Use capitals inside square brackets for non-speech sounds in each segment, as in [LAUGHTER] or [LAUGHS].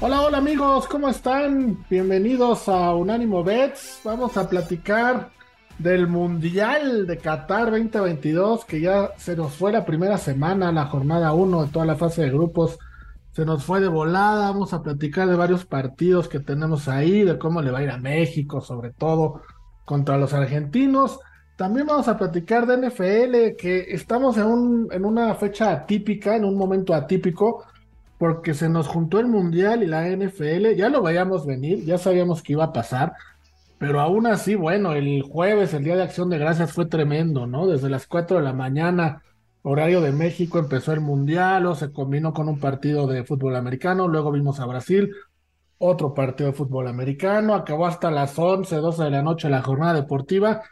Hola, hola amigos, ¿cómo están? Bienvenidos a Unánimo Bets. Vamos a platicar del Mundial de Qatar 2022, que ya se nos fue la primera semana, la jornada 1 de toda la fase de grupos. Se nos fue de volada. Vamos a platicar de varios partidos que tenemos ahí, de cómo le va a ir a México, sobre todo contra los argentinos. También vamos a platicar de NFL, que estamos en, un, en una fecha atípica, en un momento atípico porque se nos juntó el Mundial y la NFL, ya lo veíamos venir, ya sabíamos que iba a pasar, pero aún así, bueno, el jueves, el Día de Acción de Gracias fue tremendo, ¿no? Desde las 4 de la mañana, horario de México, empezó el Mundial, o se combinó con un partido de fútbol americano, luego vimos a Brasil, otro partido de fútbol americano, acabó hasta las 11, 12 de la noche la jornada deportiva,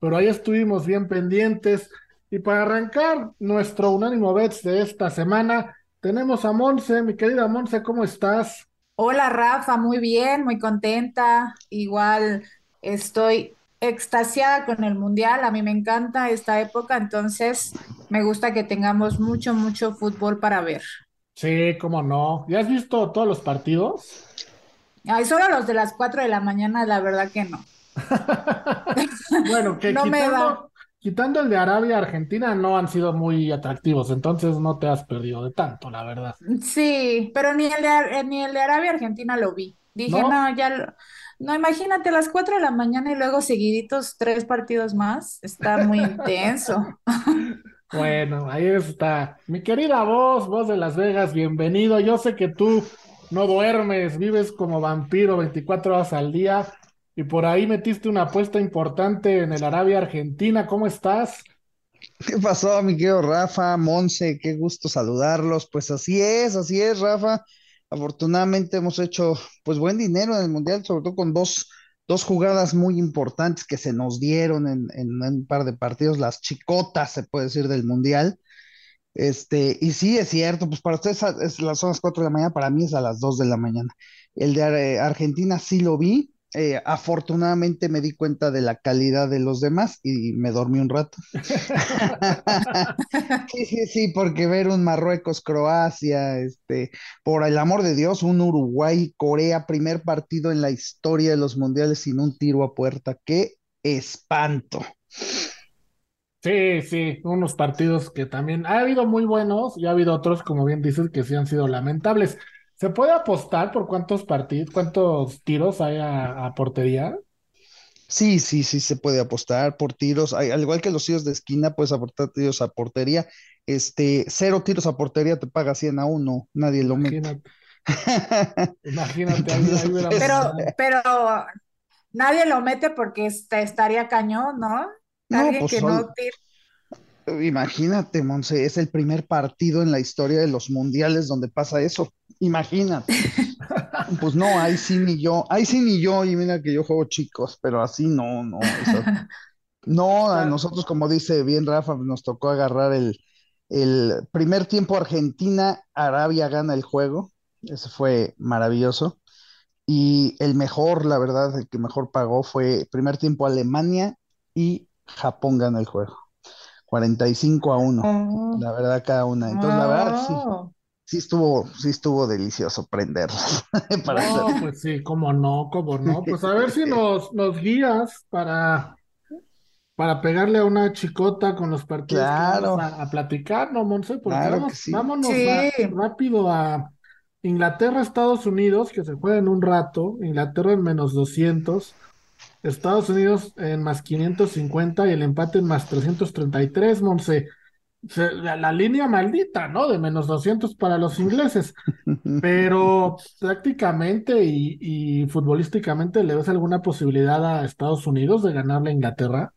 pero ahí estuvimos bien pendientes. Y para arrancar nuestro unánimo bets de esta semana, tenemos a Monse, mi querida Monse, ¿cómo estás? Hola Rafa, muy bien, muy contenta. Igual estoy extasiada con el Mundial. A mí me encanta esta época, entonces me gusta que tengamos mucho, mucho fútbol para ver. Sí, cómo no. ¿Ya has visto todos los partidos? Ay, solo los de las 4 de la mañana, la verdad que no. [LAUGHS] bueno, que [LAUGHS] no me da quitando el de Arabia Argentina, no han sido muy atractivos, entonces no te has perdido de tanto, la verdad. Sí, pero ni el de, eh, ni el de Arabia Argentina lo vi. Dije, no, ya, no, imagínate, a las 4 de la mañana y luego seguiditos tres partidos más, está muy intenso. [LAUGHS] Bueno, ahí está. Mi querida voz, voz de Las Vegas, bienvenido. Yo sé que tú no duermes, vives como vampiro 24 horas al día. Y por ahí metiste una apuesta importante en el Arabia Argentina. ¿Cómo estás? ¿Qué pasó, mi querido Rafa, Monse? Qué gusto saludarlos. Pues así es, así es, Rafa. Afortunadamente hemos hecho pues buen dinero en el Mundial, sobre todo con dos, dos jugadas muy importantes que se nos dieron en, en un par de partidos, las chicotas, se puede decir, del Mundial. Este, y sí, es cierto, pues para ustedes es, las son las 4 de la mañana, para mí es a las 2 de la mañana. El de Argentina sí lo vi, eh, afortunadamente me di cuenta de la calidad de los demás y me dormí un rato. [LAUGHS] sí, sí, sí, porque ver un Marruecos, Croacia, este, por el amor de Dios, un Uruguay, Corea, primer partido en la historia de los mundiales sin un tiro a puerta. ¡Qué espanto! Sí, sí, unos partidos que también ha habido muy buenos y ha habido otros, como bien dices, que sí han sido lamentables. ¿Se puede apostar por cuántos partidos, cuántos tiros hay a, portería? Sí, sí, sí, se puede apostar por tiros. al igual que los tiros de esquina, puedes aportar tiros a portería. Este, cero tiros a portería te paga 100 a uno, nadie lo mete. Imagínate, [LAUGHS] pero, pero nadie lo mete porque estaría cañón, ¿no? Alguien pues que no Imagínate, Monse, es el primer partido en la historia de los mundiales donde pasa eso. Imagínate. [LAUGHS] pues no, ahí sí ni yo, ahí sí ni yo, y mira que yo juego chicos, pero así no, no. [LAUGHS] no, a nosotros, como dice bien Rafa, nos tocó agarrar el, el primer tiempo Argentina, Arabia gana el juego. Ese fue maravilloso. Y el mejor, la verdad, el que mejor pagó fue primer tiempo Alemania y Japón gana el juego. 45 a 1, la verdad, cada una. Entonces, la verdad, sí, oh. sí estuvo, sí estuvo delicioso prenderlo. [LAUGHS] no, pues sí, cómo no, cómo no. Pues a ver si [LAUGHS] nos, nos guías para, para pegarle a una chicota con los partidos claro. a, platicar, ¿no, Monse? Porque vámonos rápido a Inglaterra, Estados Unidos, que se juega en un rato, Inglaterra en menos 200. Estados Unidos en más 550 y el empate en más 333, Monse. La, la, línea maldita, ¿no? De menos 200 para los ingleses. [LAUGHS] Pero prácticamente y, y, futbolísticamente, ¿le ves alguna posibilidad a Estados Unidos de ganarle a Inglaterra?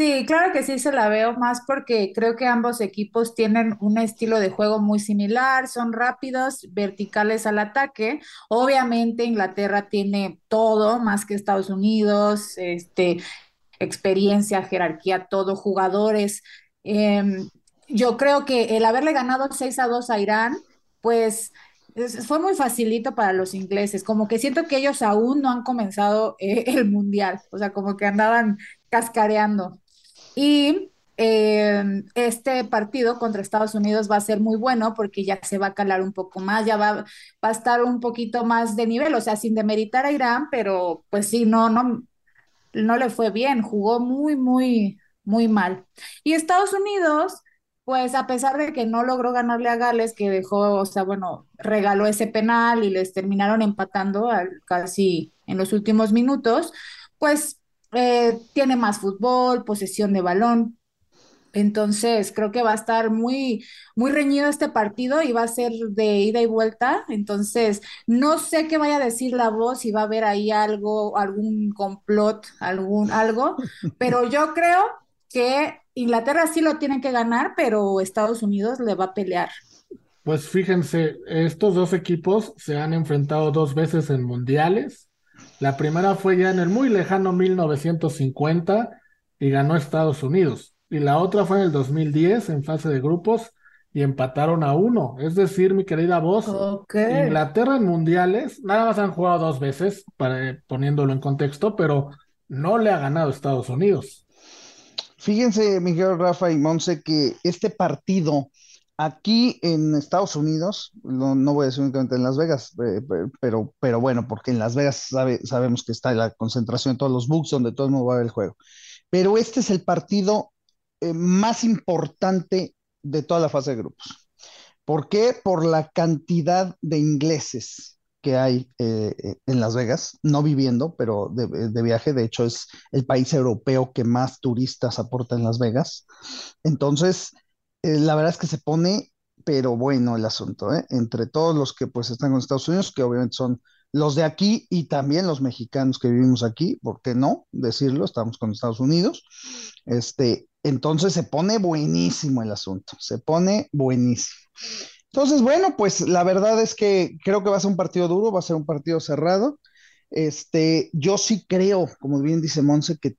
Sí, claro que sí se la veo más porque creo que ambos equipos tienen un estilo de juego muy similar, son rápidos, verticales al ataque. Obviamente Inglaterra tiene todo más que Estados Unidos, este, experiencia, jerarquía, todo, jugadores. Em, yo creo que el haberle ganado 6 a 2 a Irán, pues es- fue muy facilito para los ingleses, como que siento que ellos aún no han comenzado eh, [LAUGHS] el mundial, o sea, como que andaban cascareando. Y eh, este partido contra Estados Unidos va a ser muy bueno porque ya se va a calar un poco más, ya va, va a estar un poquito más de nivel, o sea, sin demeritar a Irán, pero pues sí, no, no, no le fue bien, jugó muy, muy, muy mal. Y Estados Unidos, pues a pesar de que no logró ganarle a Gales, que dejó, o sea, bueno, regaló ese penal y les terminaron empatando casi en los últimos minutos, pues eh, tiene más fútbol, posesión de balón. Entonces, creo que va a estar muy, muy reñido este partido y va a ser de ida y vuelta. Entonces, no sé qué vaya a decir la voz, si va a haber ahí algo, algún complot, algún algo, pero [LAUGHS] yo creo que Inglaterra sí lo tiene que ganar, pero Estados Unidos le va a pelear. Pues fíjense, estos dos equipos se han enfrentado dos veces en mundiales. La primera fue ya en el muy lejano 1950 y ganó Estados Unidos. Y la otra fue en el 2010 en fase de grupos y empataron a uno. Es decir, mi querida voz, Ok. Inglaterra en mundiales, nada más han jugado dos veces, para, poniéndolo en contexto, pero no le ha ganado Estados Unidos. Fíjense, Miguel, Rafa y Monse, que este partido aquí en Estados Unidos, no, no voy a decir únicamente en Las Vegas, eh, pe- pero, pero bueno, porque en Las Vegas sabe- sabemos que está la concentración de todos los bugs donde todo el mundo va a ver el juego. Pero este es el partido eh, más importante de toda la fase de grupos. ¿Por qué? Por la cantidad de ingleses que hay eh, eh, en Las Vegas, no viviendo, pero de, de viaje. De hecho, es el país europeo que más turistas aporta en Las Vegas. Entonces, eh, la verdad es que se pone, pero bueno el asunto, ¿eh? Entre todos los que pues están con Estados Unidos, que obviamente son los de aquí y también los mexicanos que vivimos aquí, ¿por qué no decirlo? Estamos con Estados Unidos. Este, entonces se pone buenísimo el asunto, se pone buenísimo. Entonces, bueno, pues la verdad es que creo que va a ser un partido duro, va a ser un partido cerrado. Este, yo sí creo, como bien dice Monse, que,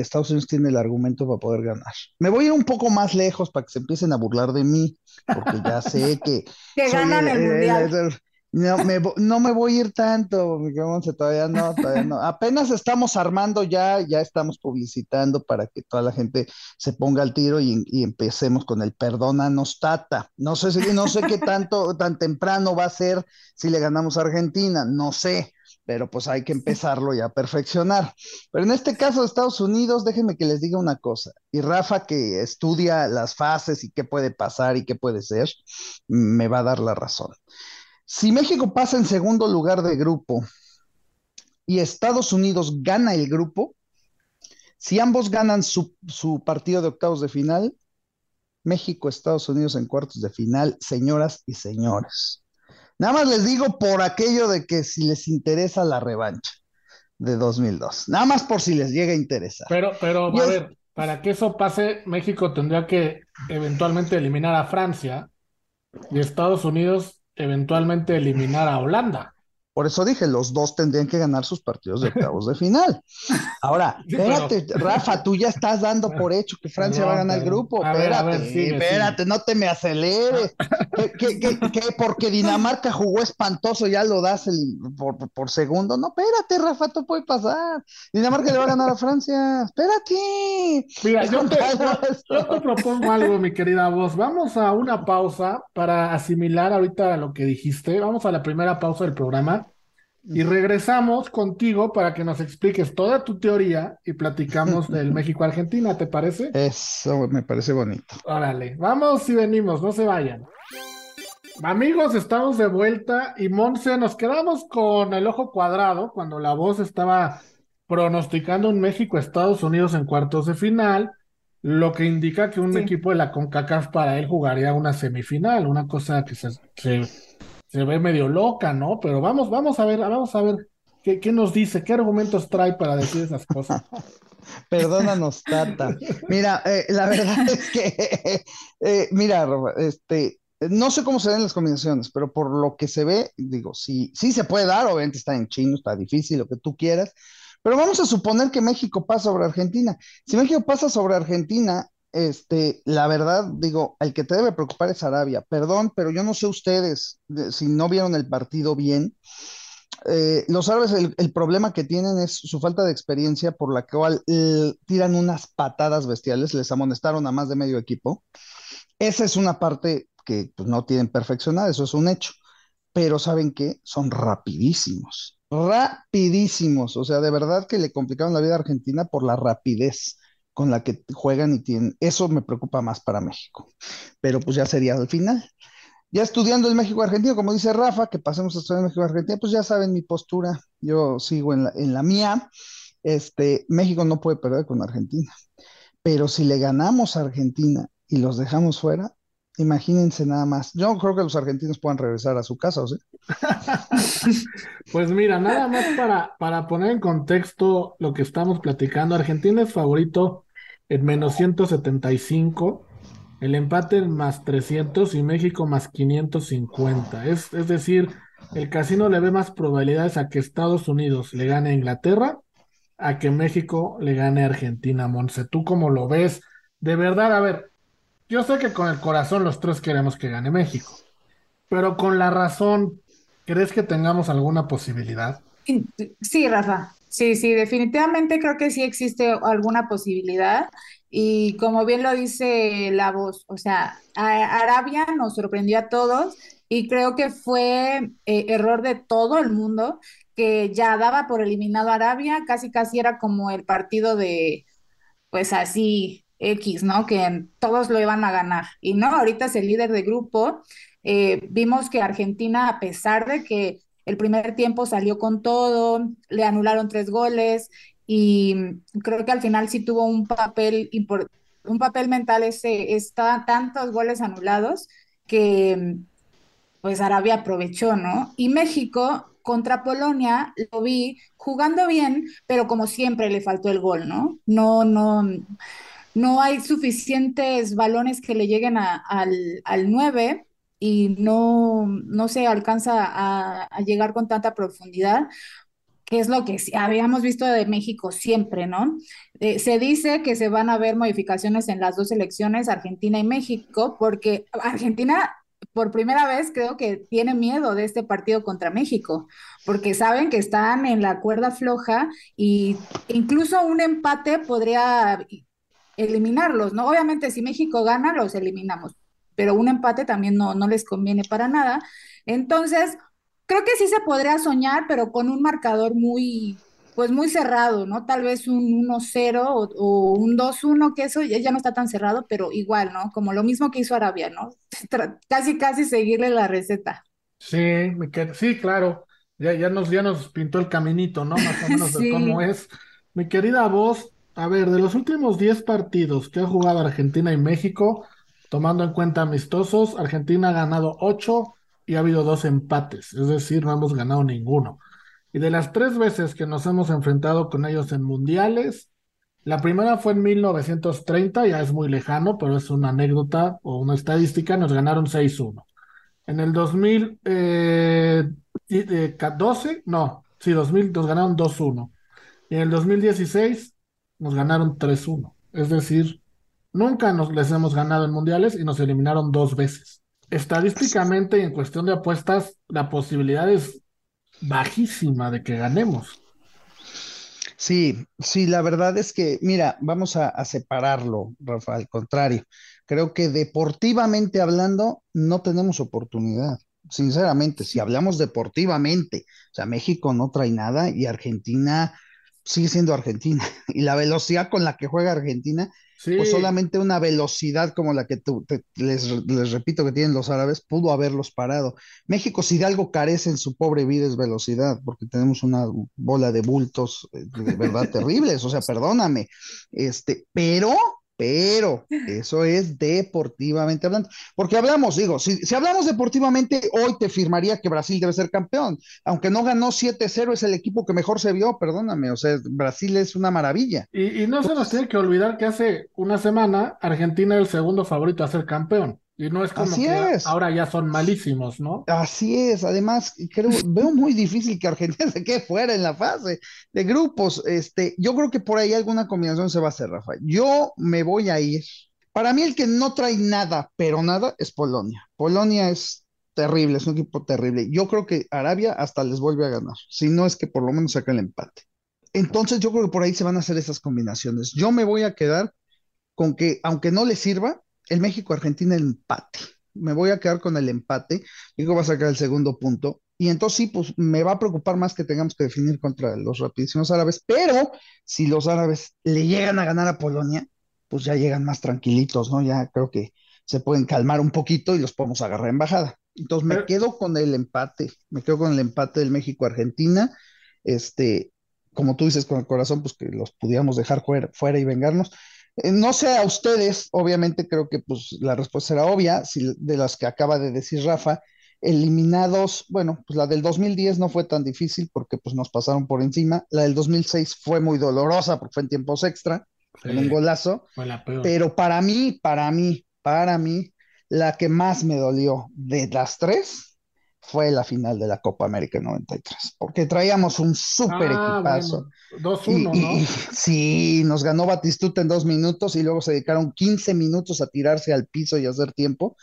Estados Unidos tiene el argumento para poder ganar. Me voy a ir un poco más lejos para que se empiecen a burlar de mí, porque ya [LAUGHS] sé que Que ganan el mundial. el- no me, no me voy a ir tanto, querido Monse, todavía no, todavía no. Apenas estamos armando ya, ya estamos publicitando para que toda la gente se ponga al tiro y, y empecemos con el perdónanos, Tata. No sé si, no sé qué tanto, tan temprano va a ser si le ganamos a Argentina, no sé, pero pues hay que empezarlo ya a perfeccionar. Pero en este caso de Estados Unidos, déjenme que les diga una cosa. Y Rafa, que estudia las fases y qué puede pasar y qué puede ser, me va a dar la razón. Si México pasa en segundo lugar de grupo y Estados Unidos gana el grupo, si ambos ganan su, su partido de octavos de final, México, Estados Unidos en cuartos de final, señoras y señores. Nada más les digo por aquello de que si les interesa la revancha de 2002, nada más por si les llega a interesar. Pero, pero, a ver, para que eso pase, México tendría que eventualmente eliminar a Francia y Estados Unidos eventualmente eliminar a Holanda. Por eso dije, los dos tendrían que ganar sus partidos de octavos de final. [LAUGHS] Ahora, espérate, Rafa, tú ya estás dando [LAUGHS] por hecho que Francia va a ganar el grupo. A ver, Espérate, ver, sigue, espérate, no te me aceleres. ¿Qué, qué- qué- qué? porque Dinamarca jugó espantoso, ya lo das el- por, por segundo. No, espérate, Rafa, esto puede pasar. Dinamarca le va a ganar a Francia. Espérate. Mira, yo te, yo te propongo algo, mi querida voz. Vamos a una pausa para asimilar ahorita lo que dijiste. Vamos a la primera pausa del programa y regresamos contigo para que nos expliques toda tu teoría y platicamos del México-Argentina, ¿te parece? Eso me parece bonito. Órale, vamos y venimos, no se vayan. Amigos, estamos de vuelta y Monse, nos quedamos con el ojo cuadrado cuando la voz estaba pronosticando un México-Estados Unidos en cuartos de final, lo que indica que un Sí. equipo de la CONCACAF para él jugaría una semifinal, una cosa que se, se, se ve medio loca, ¿no? Pero vamos, vamos a ver, vamos a ver qué, qué nos dice, qué argumentos trae para decir esas cosas. [LAUGHS] Perdónanos, Tata. Mira, eh, la verdad [LAUGHS] es que, eh, mira, este, no sé cómo se ven las combinaciones, pero por lo que se ve, digo, sí, sí se puede dar, obviamente está en chino, está difícil, lo que tú quieras, pero vamos a suponer que México pasa sobre Argentina. Si México pasa sobre Argentina, este, la verdad, digo, el que te debe preocupar es Arabia. Perdón, pero yo no sé ustedes si no vieron el partido bien. Eh, los árabes, el, problema que tienen es su falta de experiencia, por la cual tiran unas patadas bestiales, les amonestaron a más de medio equipo. Esa es una parte que pues, no tienen perfeccionada, eso es un hecho. Pero ¿saben qué? Son rapidísimos, rapidísimos. O sea, de verdad que le complicaron la vida a Argentina por la rapidez con la que juegan y tienen. Eso me preocupa más para México. Pero pues ya sería al final. Ya estudiando el México-Argentina, como dice Rafa, que pasemos a estudiar México-Argentina, pues ya saben mi postura. Yo sigo en la, en la mía. Este, México no puede perder con Argentina. Pero si le ganamos a Argentina y los dejamos fuera, Imagínense nada más. Yo creo que los argentinos puedan regresar a su casa, ¿o sí? [LAUGHS] pues mira, nada más para, para poner en contexto lo que estamos platicando. Argentina es favorito en menos 175, el empate en más 300 y México más 550. Es, es decir, el casino le ve más probabilidades a que Estados Unidos le gane a Inglaterra a que México le gane a Argentina. Monse, ¿tú cómo lo ves? De verdad, a ver, yo sé que con el corazón los tres queremos que gane México, pero con la razón, ¿crees que tengamos alguna posibilidad? Sí, Rafa. Sí, sí, definitivamente creo que sí existe alguna posibilidad. Y como bien lo dice la voz, o sea, Arabia nos sorprendió a todos y creo que fue eh, error de todo el mundo que ya daba por eliminado a Arabia, casi casi era como el partido de, pues así, X, ¿no? Que todos lo iban a ganar. Y no, ahorita es el líder de grupo. Eh, vimos que Argentina, a pesar de que el primer tiempo salió con todo, le anularon tres goles y creo que al final sí tuvo un papel un papel mental ese, está tantos goles anulados que pues Arabia aprovechó, ¿no? Y México contra Polonia lo vi jugando bien, pero como siempre le faltó el gol, ¿no? No, no, no hay suficientes balones que le lleguen al, al 9 y no, no se alcanza a, llegar con tanta profundidad que es lo que habíamos visto de México siempre, ¿no? Eh, se dice que se van a ver modificaciones en las dos elecciones, Argentina y México, porque Argentina por primera vez creo que tiene miedo de este partido contra México, porque saben que están en la cuerda floja y incluso un empate podría eliminarlos, ¿no? Obviamente si México gana, los eliminamos, pero un empate también no, no les conviene para nada. Entonces, creo que sí se podría soñar, pero con un marcador muy, pues muy cerrado, ¿no? Tal vez un 1-0 o, un 2-1, que eso ya no está tan cerrado, pero igual, ¿no? Como lo mismo que hizo Arabia, ¿no? [LAUGHS] casi, casi seguirle la receta. Sí, sí, claro. Ya, ya, nos, ya nos pintó el caminito, ¿no? Más o menos de [LAUGHS] cómo es. Mi querida voz, a ver, de los últimos 10 partidos que ha jugado Argentina y México, tomando en cuenta amistosos, Argentina ha ganado 8 y ha habido dos empates, es decir, no hemos ganado ninguno. Y de las tres veces que nos hemos enfrentado con ellos en mundiales, la primera fue en 1930, ya es muy lejano, pero es una anécdota o una estadística, nos ganaron 6-1. En el 2012, eh, no, sí, 2000 nos ganaron 2-1. Y en el 2016 nos ganaron 3-1. Es decir, nunca nos les hemos ganado en mundiales y nos eliminaron dos veces. Estadísticamente y en cuestión de apuestas, la posibilidad es bajísima de que ganemos. Sí, sí, la verdad es que, mira, vamos a, a, separarlo, Rafa, al contrario. Creo que deportivamente hablando, no tenemos oportunidad. Sinceramente, si hablamos deportivamente, o sea, México no trae nada y Argentina sigue siendo Argentina. [LAUGHS] Y la velocidad con la que juega Argentina, pues solamente una velocidad como la que tú, les, repito que tienen los árabes, pudo haberlos parado. México, si de algo carece en su pobre vida es velocidad, porque tenemos una bola de bultos eh, de verdad [LAUGHS] terribles, o sea, perdóname. Este, pero, pero eso es deportivamente hablando. Porque hablamos, digo, si, hablamos deportivamente, hoy te firmaría que Brasil debe ser campeón. Aunque no ganó 7-0, es el equipo que mejor se vio, perdóname. O sea, Brasil es una maravilla. Y, no se nos tiene que olvidar que hace una semana Argentina era el segundo favorito a ser campeón. Y no es como Así que es. ahora ya son malísimos, ¿no? Así es, además, creo, veo muy difícil que Argentina [LAUGHS] se quede fuera en la fase de grupos. Este, yo creo que por ahí alguna combinación se va a hacer, Rafa. Yo me voy a ir. Para mí, el que no trae nada, pero nada, es Polonia. Polonia es terrible, es un equipo terrible. Yo creo que Arabia hasta les vuelve a ganar, si no es que por lo menos saca el empate. Entonces, yo creo que por ahí se van a hacer esas combinaciones. Yo me voy a quedar con que, aunque no les sirva, el México-Argentina empate. Me voy a quedar con el empate. Digo, va a sacar el segundo punto. Y entonces sí, pues me va a preocupar más que tengamos que definir contra los rapidísimos árabes. Pero si los árabes le llegan a ganar a Polonia, pues ya llegan más tranquilitos, ¿no? Ya creo que se pueden calmar un poquito y los podemos agarrar en bajada. Entonces me quedo con el empate. Me quedo con el empate del México-Argentina. Este, como tú dices, con el corazón, pues que los pudiéramos dejar fuera, fuera y vengarnos. No sé a ustedes, obviamente creo que pues la respuesta será obvia, si de las que acaba de decir Rafa, eliminados, bueno, pues la del 2010 no fue tan difícil porque pues nos pasaron por encima, la del 2006 fue muy dolorosa porque fue en tiempos extra, sí, con un golazo, pero para mí, para mí, para mí, la que más me dolió de las tres fue la final de la Copa América 93, porque traíamos un súper ah, equipazo. Bueno, 2-1, ¿no? Y, sí, nos ganó Batistuta en dos minutos y luego se dedicaron 15 minutos a tirarse al piso y a hacer tiempo.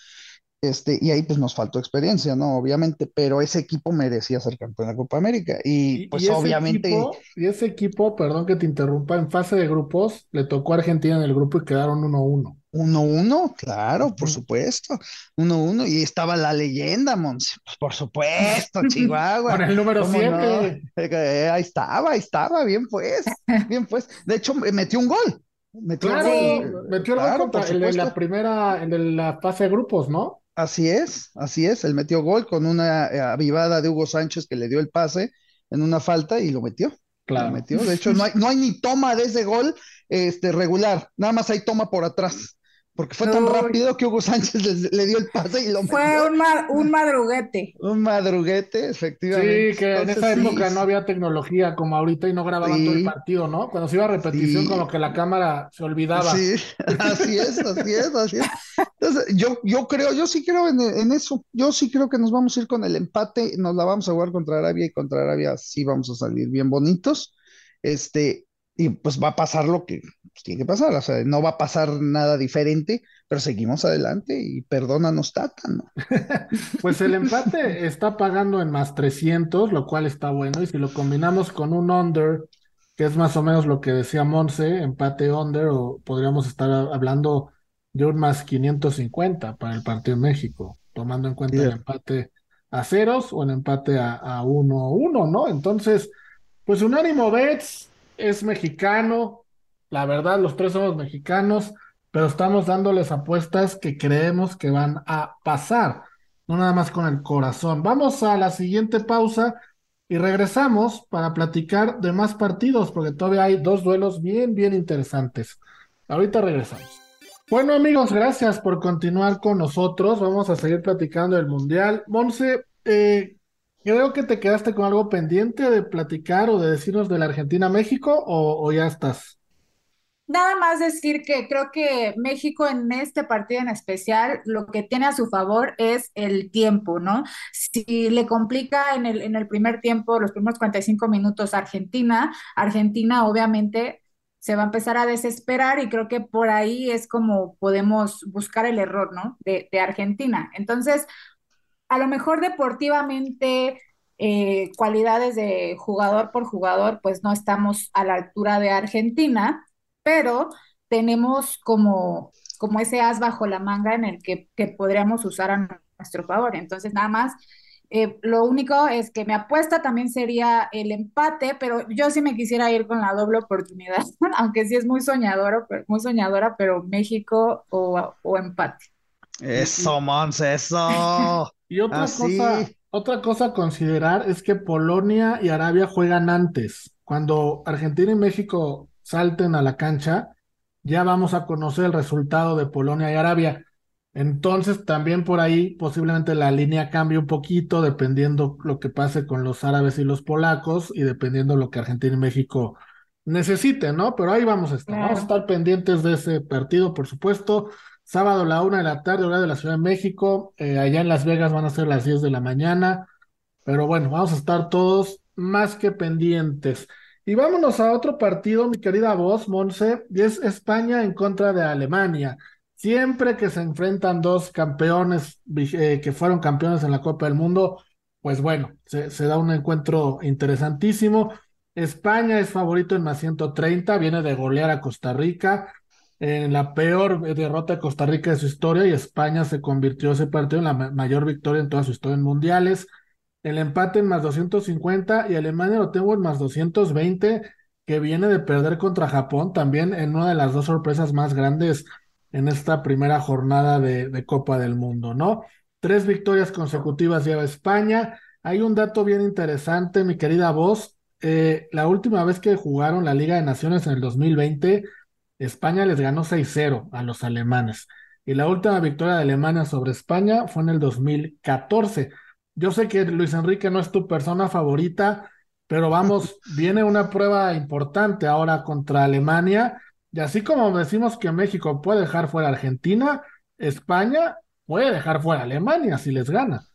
Este, y ahí pues nos faltó experiencia, ¿no? Obviamente, pero ese equipo merecía ser campeón de la Copa América. Y, y pues y obviamente. Equipo, y ese equipo, perdón que te interrumpa, en fase de grupos le tocó a Argentina en el grupo y quedaron 1-1. 1-1, claro, por supuesto. 1-1, y estaba la leyenda, Monse. Pues por supuesto, [LAUGHS] Chihuahua. Con el número 7. No? Eh, ahí estaba, ahí estaba, bien pues, [LAUGHS] bien pues. De hecho, metió un gol. Metió, claro, el gol, metió el claro, gol contra el de la primera, el de la fase de grupos, ¿no? Así es, así es. Él metió gol con una avivada de Hugo Sánchez que le dio el pase en una falta y lo metió. Claro. Lo metió. De hecho, no hay, no hay ni toma de ese gol este, regular, nada más hay toma por atrás. Porque fue tan rápido que Hugo Sánchez le, le, dio el pase y lo Fue metió. un, ma un madruguete. Un madruguete, efectivamente. Sí, que Entonces, en esa sí. época no había tecnología como ahorita y no grababan Sí. todo el partido, ¿no? Cuando se iba a repetición, Sí. como que la cámara se olvidaba. Sí, [LAUGHS] así es, así es, así es. Entonces, yo, yo creo, yo sí creo en, en eso. Yo sí creo que nos vamos a ir con el empate, nos la vamos a jugar contra Arabia y contra Arabia sí vamos a salir bien bonitos. Este, y pues va a pasar lo que tiene que pasar, o sea, no va a pasar nada diferente, pero seguimos adelante y perdónanos, Tata, ¿no? [LAUGHS] Pues el empate está pagando en más 300, lo cual está bueno. Y si lo combinamos con un under, que es más o menos lo que decía Monse, empate under, o podríamos estar hablando de un más 550 para el partido en México, tomando en cuenta el empate a ceros o el empate a, a 1-1, ¿no? Entonces, pues Unánimo Bets es mexicano, la verdad, los tres somos mexicanos, pero estamos dándoles apuestas que creemos que van a pasar, no nada más con el corazón. Vamos a la siguiente pausa y regresamos para platicar de más partidos, porque todavía hay dos duelos bien, bien interesantes. Ahorita regresamos. Bueno amigos, gracias por continuar con nosotros. Vamos a seguir platicando del Mundial. Monse, eh, creo que te quedaste con algo pendiente de platicar o de decirnos de la Argentina-México o, o ya estás. Nada más decir que creo que México en este partido en especial lo que tiene a su favor es el tiempo, ¿no? Si le complica en el, en el primer tiempo, los primeros 45 minutos Argentina, Argentina obviamente se va a empezar a desesperar y creo que por ahí es como podemos buscar el error, ¿no? De, de Argentina. Entonces, a lo mejor deportivamente, eh, cualidades de jugador por jugador, pues no estamos a la altura de Argentina, pero tenemos como, como ese as bajo la manga en el que, que podríamos usar a nuestro favor. Entonces, nada más, eh, lo único es que mi apuesta también sería el empate, pero yo sí me quisiera ir con la doble oportunidad, [LAUGHS] aunque sí es muy soñadora, pero, muy soñadora, pero México o, o empate. Eso, Monse, eso. [LAUGHS] Y otra Así. cosa, otra cosa a considerar es que Polonia y Arabia juegan antes. Cuando Argentina y México salten a la cancha, ya vamos a conocer el resultado de Polonia y Arabia. Entonces también por ahí posiblemente la línea cambie un poquito dependiendo lo que pase con los árabes y los polacos y dependiendo lo que Argentina y México necesiten, ¿no? Pero ahí vamos a estar. Vamos a estar pendientes de ese partido, por supuesto. Sábado a la una de la tarde, hora de la Ciudad de México. Eh, allá en Las Vegas van a ser las 10 de la mañana. Pero bueno, vamos a estar todos más que pendientes. Y vámonos a otro partido, mi querida voz, Monse, y es España en contra de Alemania. Siempre que se enfrentan dos campeones eh, que fueron campeones en la Copa del Mundo, pues bueno, se, da un encuentro interesantísimo. España es favorito en más 130, viene de golear a Costa Rica en la peor derrota de Costa Rica de su historia y España se convirtió ese partido en la mayor victoria en toda su historia en mundiales. El empate en más 250 y Alemania lo tengo en más 220, que viene de perder contra Japón también en una de las dos sorpresas más grandes en esta primera jornada de, Copa del Mundo, ¿no? Tres victorias consecutivas lleva España. Hay un dato bien interesante, mi querida voz. Eh, la última vez que jugaron la Liga de Naciones en el 2020, España les ganó 6-0 a los alemanes. Y la última victoria de Alemania sobre España fue en el 2014. Yo sé que Luis Enrique no es tu persona favorita, pero vamos, [LAUGHS] viene una prueba importante ahora contra Alemania y así como decimos que México puede dejar fuera a Argentina, España puede dejar fuera a Alemania si les gana.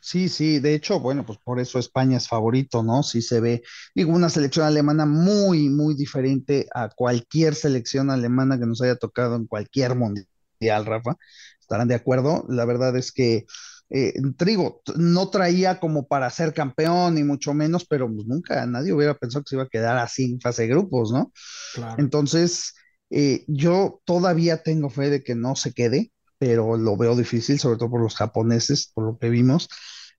Sí, sí, de hecho, bueno, pues por eso España es favorito, ¿no? Sí se ve, digo, una selección alemana muy, muy diferente a cualquier selección alemana que nos haya tocado en cualquier mundial, Rafa. ¿Estarán de acuerdo? La verdad es que eh, Trigo no traía como para ser campeón, ni mucho menos, pero pues nunca nadie hubiera pensado que se iba a quedar así en fase de grupos, ¿no? Entonces, eh, yo todavía tengo fe de que no se quede, pero lo veo difícil, sobre todo por los japoneses, por lo que vimos.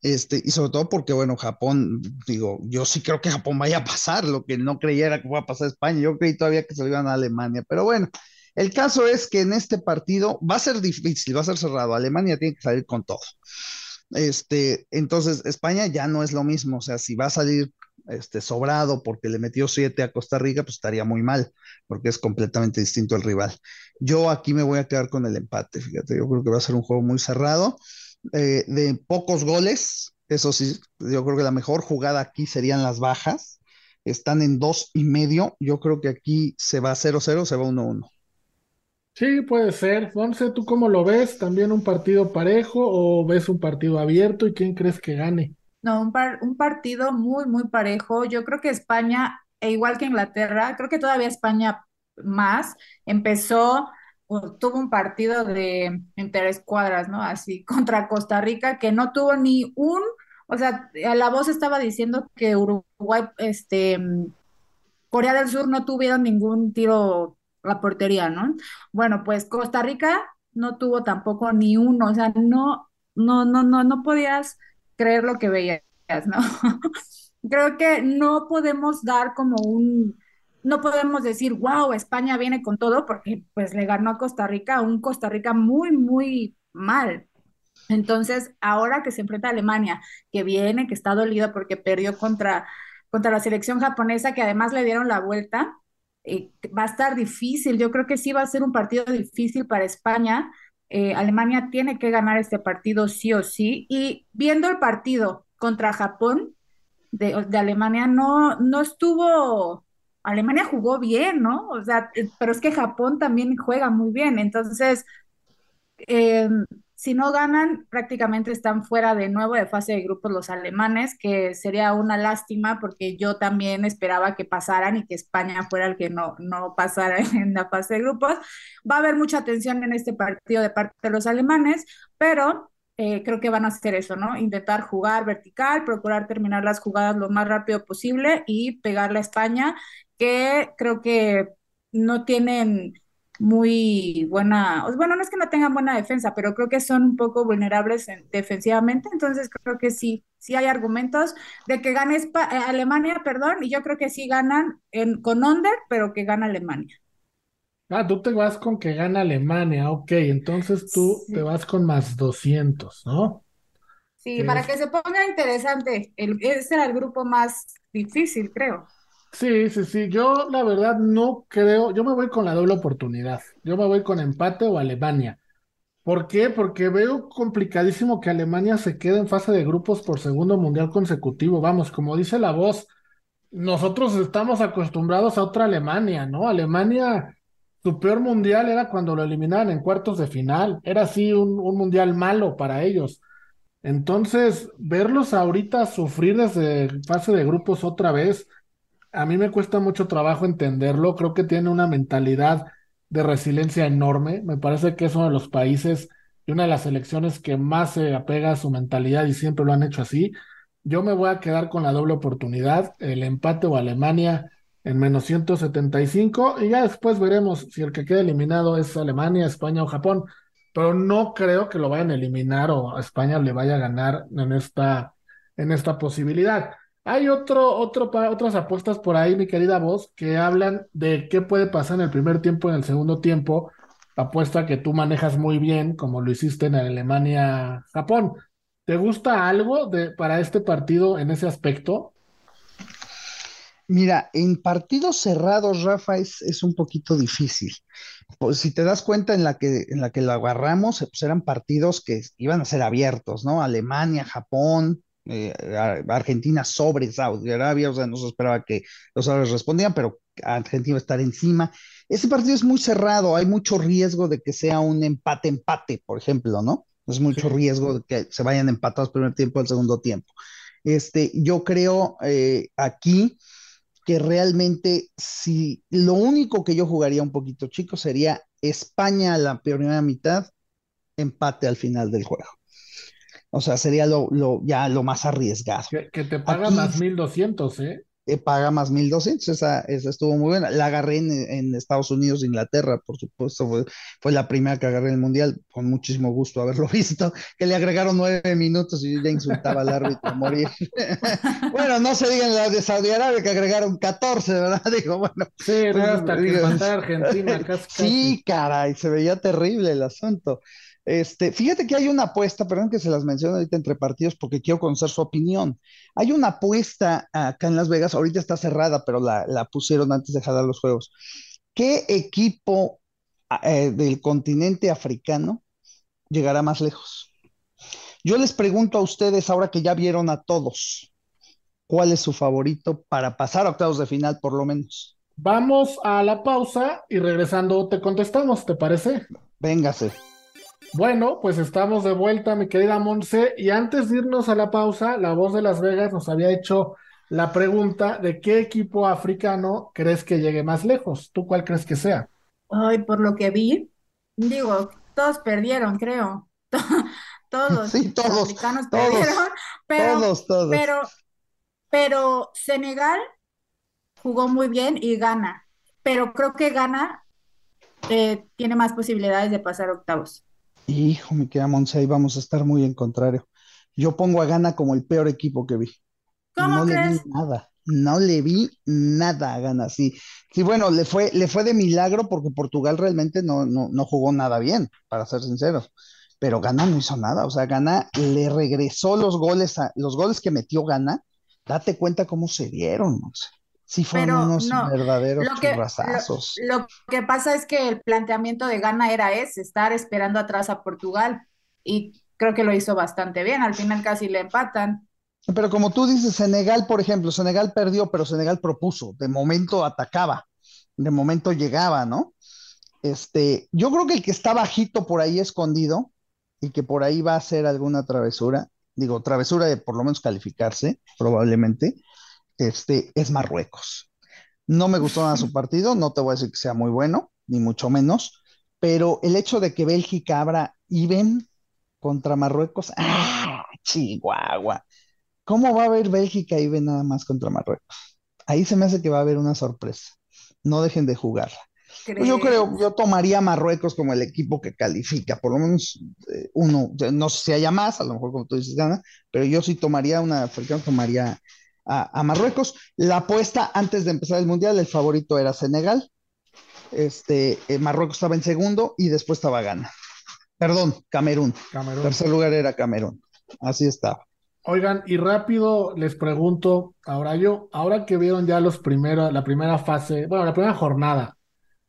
Este, y sobre todo porque, bueno, Japón, digo, yo sí creo que Japón vaya a pasar, lo que no creyera que iba a pasar España, yo creí todavía que se iban a Alemania, pero bueno, el caso es que en este partido va a ser difícil, va a ser cerrado. Alemania tiene que salir con todo. Este, entonces, España ya no es lo mismo. O sea, si va a salir este, sobrado porque le metió siete a Costa Rica, pues estaría muy mal, porque es completamente distinto el rival. Yo aquí me voy a quedar con el empate, fíjate, yo creo que va a ser un juego muy cerrado, eh, de pocos goles, eso sí, yo creo que la mejor jugada aquí serían las bajas, están en dos y medio, yo creo que aquí se va 0-0, se va 1-1. Sí, puede ser. Once, ¿tú cómo lo ves? ¿También un partido parejo o ves un partido abierto y quién crees que gane? No, un, un partido muy, muy parejo. Yo creo que España, e igual que Inglaterra, creo que todavía España más, empezó, tuvo un partido de interescuadras, ¿no? Así, [LAUGHS] contra Costa Rica, que no tuvo ni un, o sea, la voz estaba diciendo que Uruguay, este, Corea del Sur no tuvieron ningún tiro la portería, ¿no? Bueno, pues Costa Rica no tuvo tampoco ni uno, o sea, no, no, no, no, no podías creer lo que veías, ¿no? [LAUGHS] Creo que no podemos dar como un, no podemos decir, wow, España viene con todo, porque pues le ganó a Costa Rica, un Costa Rica muy, muy mal. Entonces, ahora que se enfrenta a Alemania, que viene, que está dolida porque perdió contra, contra la selección japonesa, que además le dieron la vuelta, eh, va a estar difícil. Yo creo que sí va a ser un partido difícil para España. Eh, Alemania tiene que ganar este partido sí o sí. Y viendo el partido contra Japón de, Alemania, no, no estuvo. Alemania jugó bien, ¿no? O sea, eh, pero es que Japón también juega muy bien. Entonces, si no ganan, prácticamente están fuera de nuevo de fase de grupos los alemanes, que sería una lástima porque yo también esperaba que pasaran y que España fuera el que no, no pasara [LAUGHS] en la fase de grupos. Va a haber mucha tensión en este partido de parte de los alemanes, pero eh, creo que van a hacer eso, ¿no? Intentar jugar vertical, procurar terminar las jugadas lo más rápido posible y pegarle a España, que creo que no tienen muy buena, bueno, no es que no tengan buena defensa, pero creo que son un poco vulnerables defensivamente, entonces creo que sí, sí hay argumentos de que gane eh, Alemania, perdón, y yo creo que sí ganan en, con under, pero que gana Alemania. Ah, tú te vas con que gana Alemania, ok, entonces tú te vas con más 200, ¿no? Sí, para que se ponga interesante, el, ese era el grupo más difícil, creo. Sí, sí, sí. Yo la verdad no creo, yo me voy con la doble oportunidad. Yo me voy con empate o Alemania. ¿Por qué? Porque veo complicadísimo que Alemania se quede en fase de grupos por segundo mundial consecutivo. Vamos, como dice la voz, nosotros estamos acostumbrados a otra Alemania, ¿no? Alemania, su peor mundial era cuando lo eliminaban en cuartos de final. Era así un, un mundial malo para ellos. Entonces, verlos ahorita sufrir desde fase de grupos otra vez, a mí me cuesta mucho trabajo entenderlo. Creo que tiene una mentalidad de resiliencia enorme. Me parece que es uno de los países y una de las selecciones que más se apega a su mentalidad y siempre lo han hecho así. Yo me voy a quedar con la doble oportunidad, el empate o Alemania en menos 175 y ya después veremos si el que queda eliminado es Alemania, España o Japón, pero no creo que lo vayan a eliminar o a España le vaya a ganar en esta, en esta posibilidad. Hay otro, otro, otras apuestas por ahí, mi querida voz, que hablan de qué puede pasar en el primer tiempo en el segundo tiempo. Apuesta que tú manejas muy bien, como lo hiciste en Alemania-Japón. ¿Te gusta algo de, para este partido en ese aspecto? Mira, en partidos cerrados, Rafa, es, un poquito difícil. Pues si te das cuenta en la que, en la que lo agarramos, pues eran partidos que iban a ser abiertos, ¿no? Alemania, Japón, eh, Argentina sobre Saudi Arabia, o sea, no se esperaba que los árabes respondieran, pero Argentina va a estar encima. Ese partido es muy cerrado, hay mucho riesgo de que sea un empate-empate, por ejemplo, ¿no? Es mucho riesgo de que se vayan empatados primer tiempo al segundo tiempo. Este, yo creo eh, aquí que realmente si lo único que yo jugaría un poquito, chicos, sería España a la primera mitad, empate al final del juego. O sea, sería lo, lo, ya lo más arriesgado. Que, te paga más 1200, ¿eh? paga más 1200, esa, esa estuvo muy buena. La agarré en, Estados Unidos, Inglaterra, por supuesto, fue, la primera que agarré en el Mundial, con muchísimo gusto haberlo [LAUGHS] visto, que le agregaron nueve minutos y yo ya insultaba al árbitro a morir. [LAUGHS] bueno, no se digan la de Saudi Arabia que agregaron 14, ¿verdad? [LAUGHS] Digo, bueno. Sí, pues, hasta que Argentina. Casi, Sí, caray, se veía terrible el asunto. Este, fíjate que hay una apuesta, perdón que se las menciono ahorita entre partidos porque quiero conocer su opinión. Hay una apuesta acá en Las Vegas, ahorita está cerrada, pero la, pusieron antes de jalar los juegos. ¿Qué equipo eh, del continente africano llegará más lejos? Yo les pregunto a ustedes, ahora que ya vieron a todos, ¿cuál es su favorito para pasar a octavos de final, por lo menos? Vamos a la pausa y regresando te contestamos, ¿te parece? Véngase. Bueno, pues estamos de vuelta, mi querida Monse, y antes de irnos a la pausa, la voz de Las Vegas nos había hecho la pregunta de qué equipo africano crees que llegue más lejos. ¿Tú cuál crees que sea? Ay, por lo que vi, digo, todos perdieron, creo. [LAUGHS] todos, sí, todos, los africanos perdieron, pero, todos, todos. pero, pero Senegal jugó muy bien y gana, pero creo que gana eh, tiene más posibilidades de pasar octavos. Hijo, me queda Monse, ahí vamos a estar muy en contrario. Yo pongo a Gana como el peor equipo que vi. ¿Cómo no crees? le vi nada, no le vi nada a Gana. Sí, sí, bueno, le fue, le fue de milagro porque Portugal realmente no, no, no jugó nada bien, para ser sinceros. Pero Gana no hizo nada, o sea, Gana le regresó los goles, a, los goles que metió Gana. Date cuenta cómo se dieron, Monse. Sí, fueron unos verdaderos lo que, lo, que pasa es que el planteamiento de Ghana era ese, estar esperando atrás a Portugal. Y creo que lo hizo bastante bien. Al final casi le empatan. Pero como tú dices, Senegal, por ejemplo, Senegal perdió, pero Senegal propuso. De momento atacaba, de momento llegaba, ¿no? Este, yo creo que el que está bajito por ahí escondido y que por ahí va a hacer alguna travesura, digo, travesura de por lo menos calificarse, probablemente, este, es Marruecos. No me gustó nada su [LAUGHS] partido, no te voy a decir que sea muy bueno, ni mucho menos, pero el hecho de que Bélgica abra Iben contra Marruecos, ¡ah! Chihuahua. ¿Cómo va a haber Bélgica Iben nada más contra Marruecos? Ahí se me hace que va a haber una sorpresa. No dejen de jugarla. Pues yo creo, yo tomaría Marruecos como el equipo que califica, por lo menos eh, uno, no sé si haya más, a lo mejor como tú dices, gana, pero yo sí tomaría una africana, tomaría a, Marruecos. La apuesta antes de empezar el Mundial, el favorito era Senegal. Este, eh, Marruecos estaba en segundo y después estaba Ghana. Perdón, Camerún. Camerún. Tercer lugar era Camerún. Así estaba. Oigan, y rápido les pregunto, ahora yo, ahora que vieron ya los primeros, la primera fase, bueno, la primera jornada,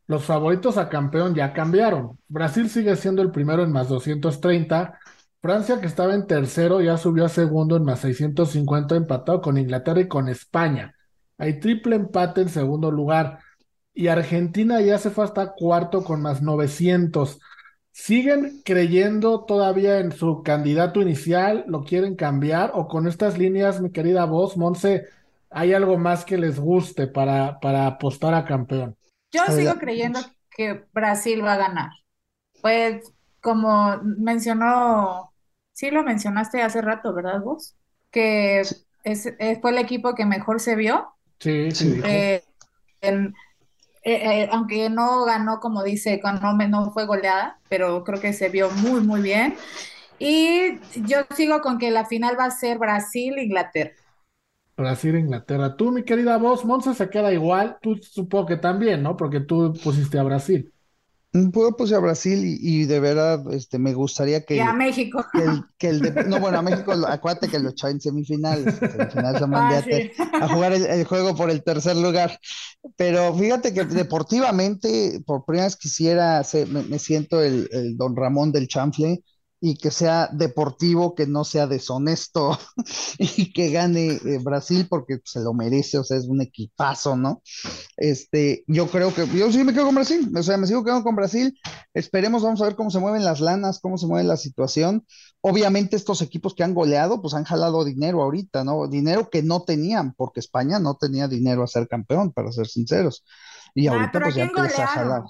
los favoritos a campeón ya cambiaron. Brasil sigue siendo el primero en más 230. Francia, que estaba en tercero, ya subió a segundo en más 650, empatado con Inglaterra y con España. Hay triple empate en segundo lugar. Y Argentina ya se fue hasta cuarto con más 900. ¿Siguen creyendo todavía en su candidato inicial? ¿Lo quieren cambiar? ¿O con estas líneas, mi querida voz, Monse, hay algo más que les guste para, para apostar a campeón? Yo sigo creyendo que Brasil va a ganar. Pues como mencionó, sí lo mencionaste hace rato, ¿verdad vos? Que es, eh, fue el equipo que mejor se vio. Sí, sí. Eh, eh, aunque no ganó, como dice, no, no fue goleada, pero creo que se vio muy, muy bien. Y yo sigo con que la final va a ser Brasil-Inglaterra. Brasil, Inglaterra. Tú, mi querida voz, Monza se queda igual. Tú supongo que también, ¿no? Porque tú pusiste a Brasil. Mm, Puedo puse a Brasil y, de verdad este, me gustaría que. Y a México. Que el, no, bueno, a México, acuérdate que lo echó en semifinales. Semifinales ah, a, jugar el, juego por el tercer lugar. Pero fíjate que deportivamente, por primera vez quisiera, me, me siento el, el, don Ramón del Chanfle y que sea deportivo, que no sea deshonesto [LAUGHS] y que gane eh, Brasil porque se lo merece, o sea, es un equipazo, ¿no? Este, yo creo que yo sí me quedo con Brasil, o sea, me sigo quedando con Brasil. Esperemos, vamos a ver cómo se mueven las lanas, cómo se mueve la situación. Obviamente estos equipos que han goleado, pues han jalado dinero ahorita, ¿no? Dinero que no tenían, porque España no tenía dinero a ser campeón, para ser sinceros. Y ah, ahorita pues ya empieza a jalar.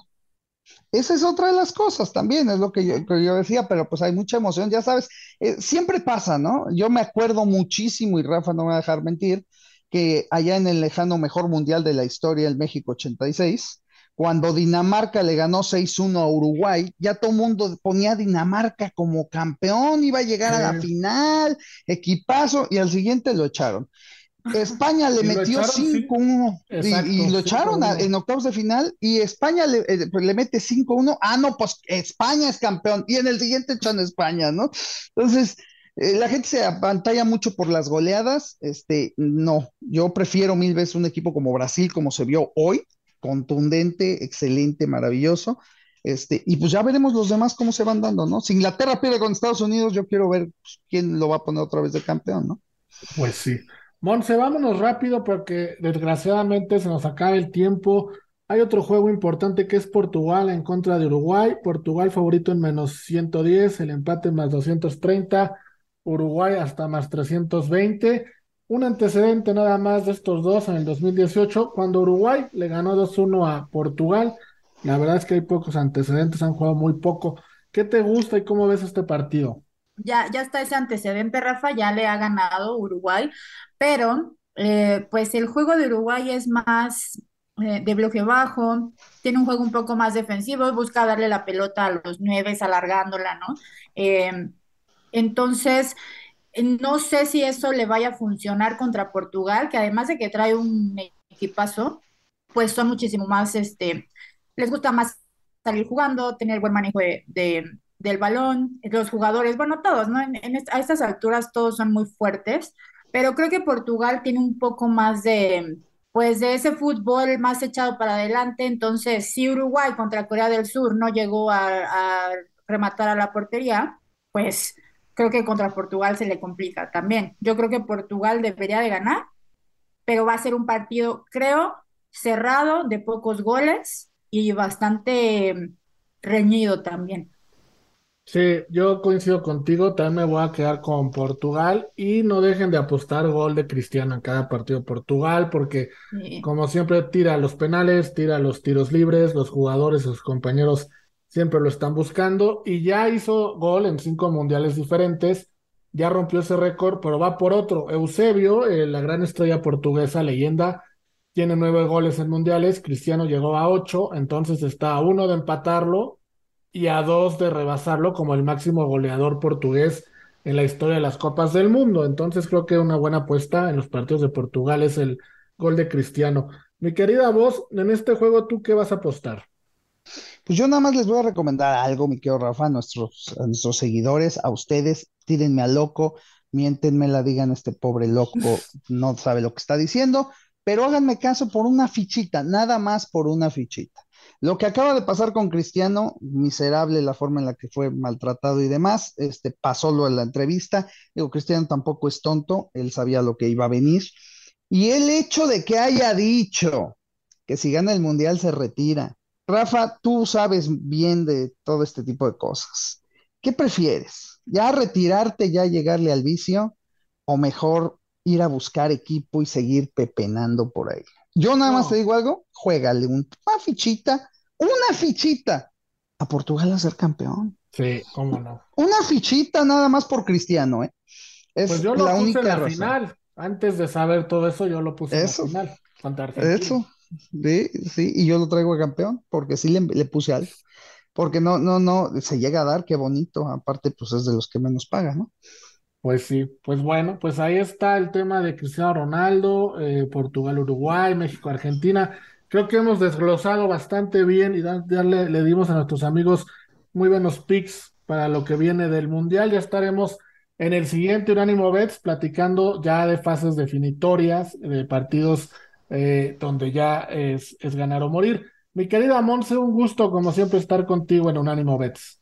Esa es otra de las cosas también, es lo que yo, yo decía, pero pues hay mucha emoción, ya sabes, eh, siempre pasa, ¿no? Yo me acuerdo muchísimo, y Rafa no me va a dejar mentir, que allá en el lejano mejor mundial de la historia, el México 86, cuando Dinamarca le ganó 6-1 a Uruguay, ya todo el mundo ponía a Dinamarca como campeón, iba a llegar a la final, equipazo, y al siguiente lo echaron. España le metió 5-1 y, lo echaron en octavos de final y España le, eh, pues, le mete 5-1. Ah, no, pues España es campeón y en el siguiente echan España, ¿no? Entonces, eh, la gente se apantalla mucho por las goleadas. Este, no, yo prefiero mil veces un equipo como Brasil, como se vio hoy, contundente, excelente, maravilloso. Este, y pues ya veremos los demás cómo se van dando, ¿no? Si Inglaterra pierde con Estados Unidos, yo quiero ver pues, quién lo va a poner otra vez de campeón, ¿no? Pues sí. Monse, vámonos rápido porque desgraciadamente se nos acaba el tiempo. Hay otro juego importante que es Portugal en contra de Uruguay. Portugal favorito en menos 110, el empate más 230, Uruguay hasta más 320. Un antecedente nada más de estos dos en el 2018, cuando Uruguay le ganó 2-1 a Portugal. La verdad es que hay pocos antecedentes, han jugado muy poco. ¿Qué te gusta y cómo ves este partido? Ya, ya está ese antecedente, Rafa, ya le ha ganado Uruguay, pero eh, pues el juego de Uruguay es más eh, de bloque bajo, tiene un juego un poco más defensivo, busca darle la pelota a los nueve, alargándola, ¿no? Em, entonces, no sé si eso le vaya a funcionar contra Portugal, que además de que trae un equipazo, pues son muchísimo más, este, les gusta más salir jugando, tener buen manejo de, del balón, los jugadores, bueno, todos, ¿no? a estas alturas todos son muy fuertes pero creo que Portugal tiene un poco más de, pues de ese fútbol más echado para adelante, entonces si Uruguay contra Corea del Sur no llegó a, rematar a la portería, pues creo que contra Portugal se le complica también. Yo creo que Portugal debería de ganar, pero va a ser un partido, creo, cerrado, de pocos goles y bastante reñido también. Sí, yo coincido contigo, también me voy a quedar con Portugal y no dejen de apostar gol de Cristiano en cada partido Portugal porque como siempre tira los penales, tira los tiros libres, los jugadores, sus compañeros siempre lo están buscando y ya hizo gol en cinco mundiales diferentes, ya rompió ese récord, pero va por otro. Eusebio, eh, la gran estrella portuguesa, leyenda, tiene nueve goles en mundiales, Cristiano llegó a ocho, entonces está a uno de empatarlo y a dos de rebasarlo como el máximo goleador portugués en la historia de las Copas del Mundo. Entonces creo que una buena apuesta en los partidos de Portugal es el gol de Cristiano. Mi querida voz, en este juego, ¿tú qué vas a apostar? Pues yo nada más les voy a recomendar algo, mi querido Rafa, a nuestros, a nuestros seguidores, a ustedes, tírenme a loco. miéntenme la digan, este pobre loco no sabe lo que está diciendo, pero háganme caso por una fichita, nada más por una fichita. Lo que acaba de pasar con Cristiano, miserable la forma en la que fue maltratado y demás, este, pasó lo de la entrevista. Digo, Cristiano tampoco es tonto, él sabía lo que iba a venir. Y el hecho de que haya dicho que si gana el Mundial se retira. Rafa, tú sabes bien de todo este tipo de cosas. ¿Qué prefieres? ¿Ya retirarte, ya llegarle al vicio? ¿O mejor ir a buscar equipo y seguir pepenando por ahí? Yo nada más te digo algo, juégale una fichita, una fichita a Portugal a ser campeón. Sí, cómo no. Una fichita nada más por Cristiano, ¿eh? Es pues yo lo la puse única en la final. Antes de saber todo eso, yo lo puse eso, en la final contra Argentina. Eso, sí, sí, y yo lo traigo a campeón porque sí le, le puse algo. Porque no, no, no, se llega a dar, qué bonito. Aparte, pues es de los que menos paga, ¿no? Pues sí, pues bueno, pues ahí está el tema de Cristiano Ronaldo, eh, Portugal, Uruguay, México, Argentina. Creo que hemos desglosado bastante bien y ya le, dimos a nuestros amigos muy buenos picks para lo que viene del Mundial. Ya estaremos en el siguiente Unánimo Bets platicando ya de fases definitorias, de partidos eh, donde ya es, ganar o morir. Mi querida Monse, un gusto como siempre estar contigo en Unánimo Bets.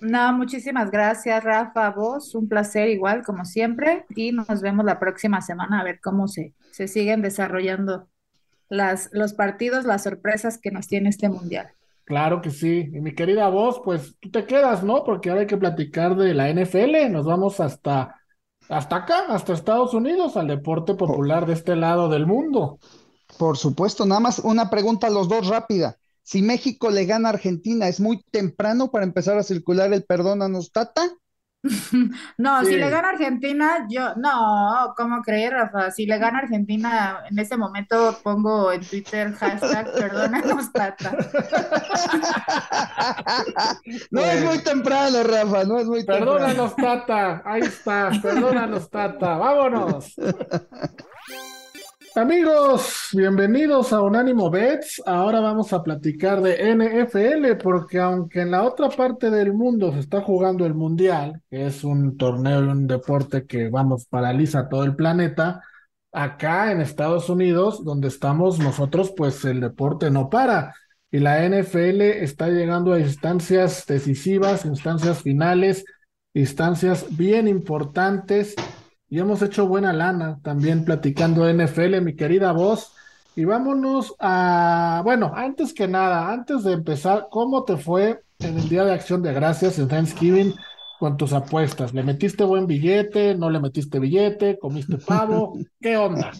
No, muchísimas gracias, Rafa, vos, un placer igual como siempre y nos vemos la próxima semana a ver cómo se, se siguen desarrollando las, los partidos, las sorpresas que nos tiene este mundial. Claro que sí. Y mi querida voz, pues tú te quedas, ¿no? Porque ahora hay que platicar de la NFL. Nos vamos hasta, hasta acá, hasta Estados Unidos, al deporte popular de este lado del mundo. Por supuesto, nada más una pregunta a los dos rápida si México le gana a Argentina, ¿es muy temprano para empezar a circular el perdónanos, Tata? [LAUGHS] No, si le gana Argentina, yo, no, ¿cómo creer, Rafa? Si le gana Argentina, en ese momento pongo en Twitter hashtag perdónanos, tata. [LAUGHS] No es muy temprano, Rafa, no es muy temprano. Perdónanos, tata, ahí está, perdónanos, tata, vámonos. [LAUGHS] Amigos, bienvenidos a Unánimo Bets. Ahora vamos a platicar de NFL porque aunque en la otra parte del mundo se está jugando el Mundial, que es un torneo y un deporte que vamos paraliza todo el planeta, acá en Estados Unidos, donde estamos nosotros, pues el deporte no para y la NFL está llegando a instancias decisivas, instancias finales, instancias bien importantes y hemos hecho buena lana también platicando NFL, mi querida voz. Y vámonos a, bueno, antes que nada, antes de empezar, ¿cómo te fue en el Día de Acción de Gracias en Thanksgiving con tus apuestas? ¿Le metiste buen billete? ¿No le metiste billete? ¿Comiste pavo? [LAUGHS] ¿Qué onda?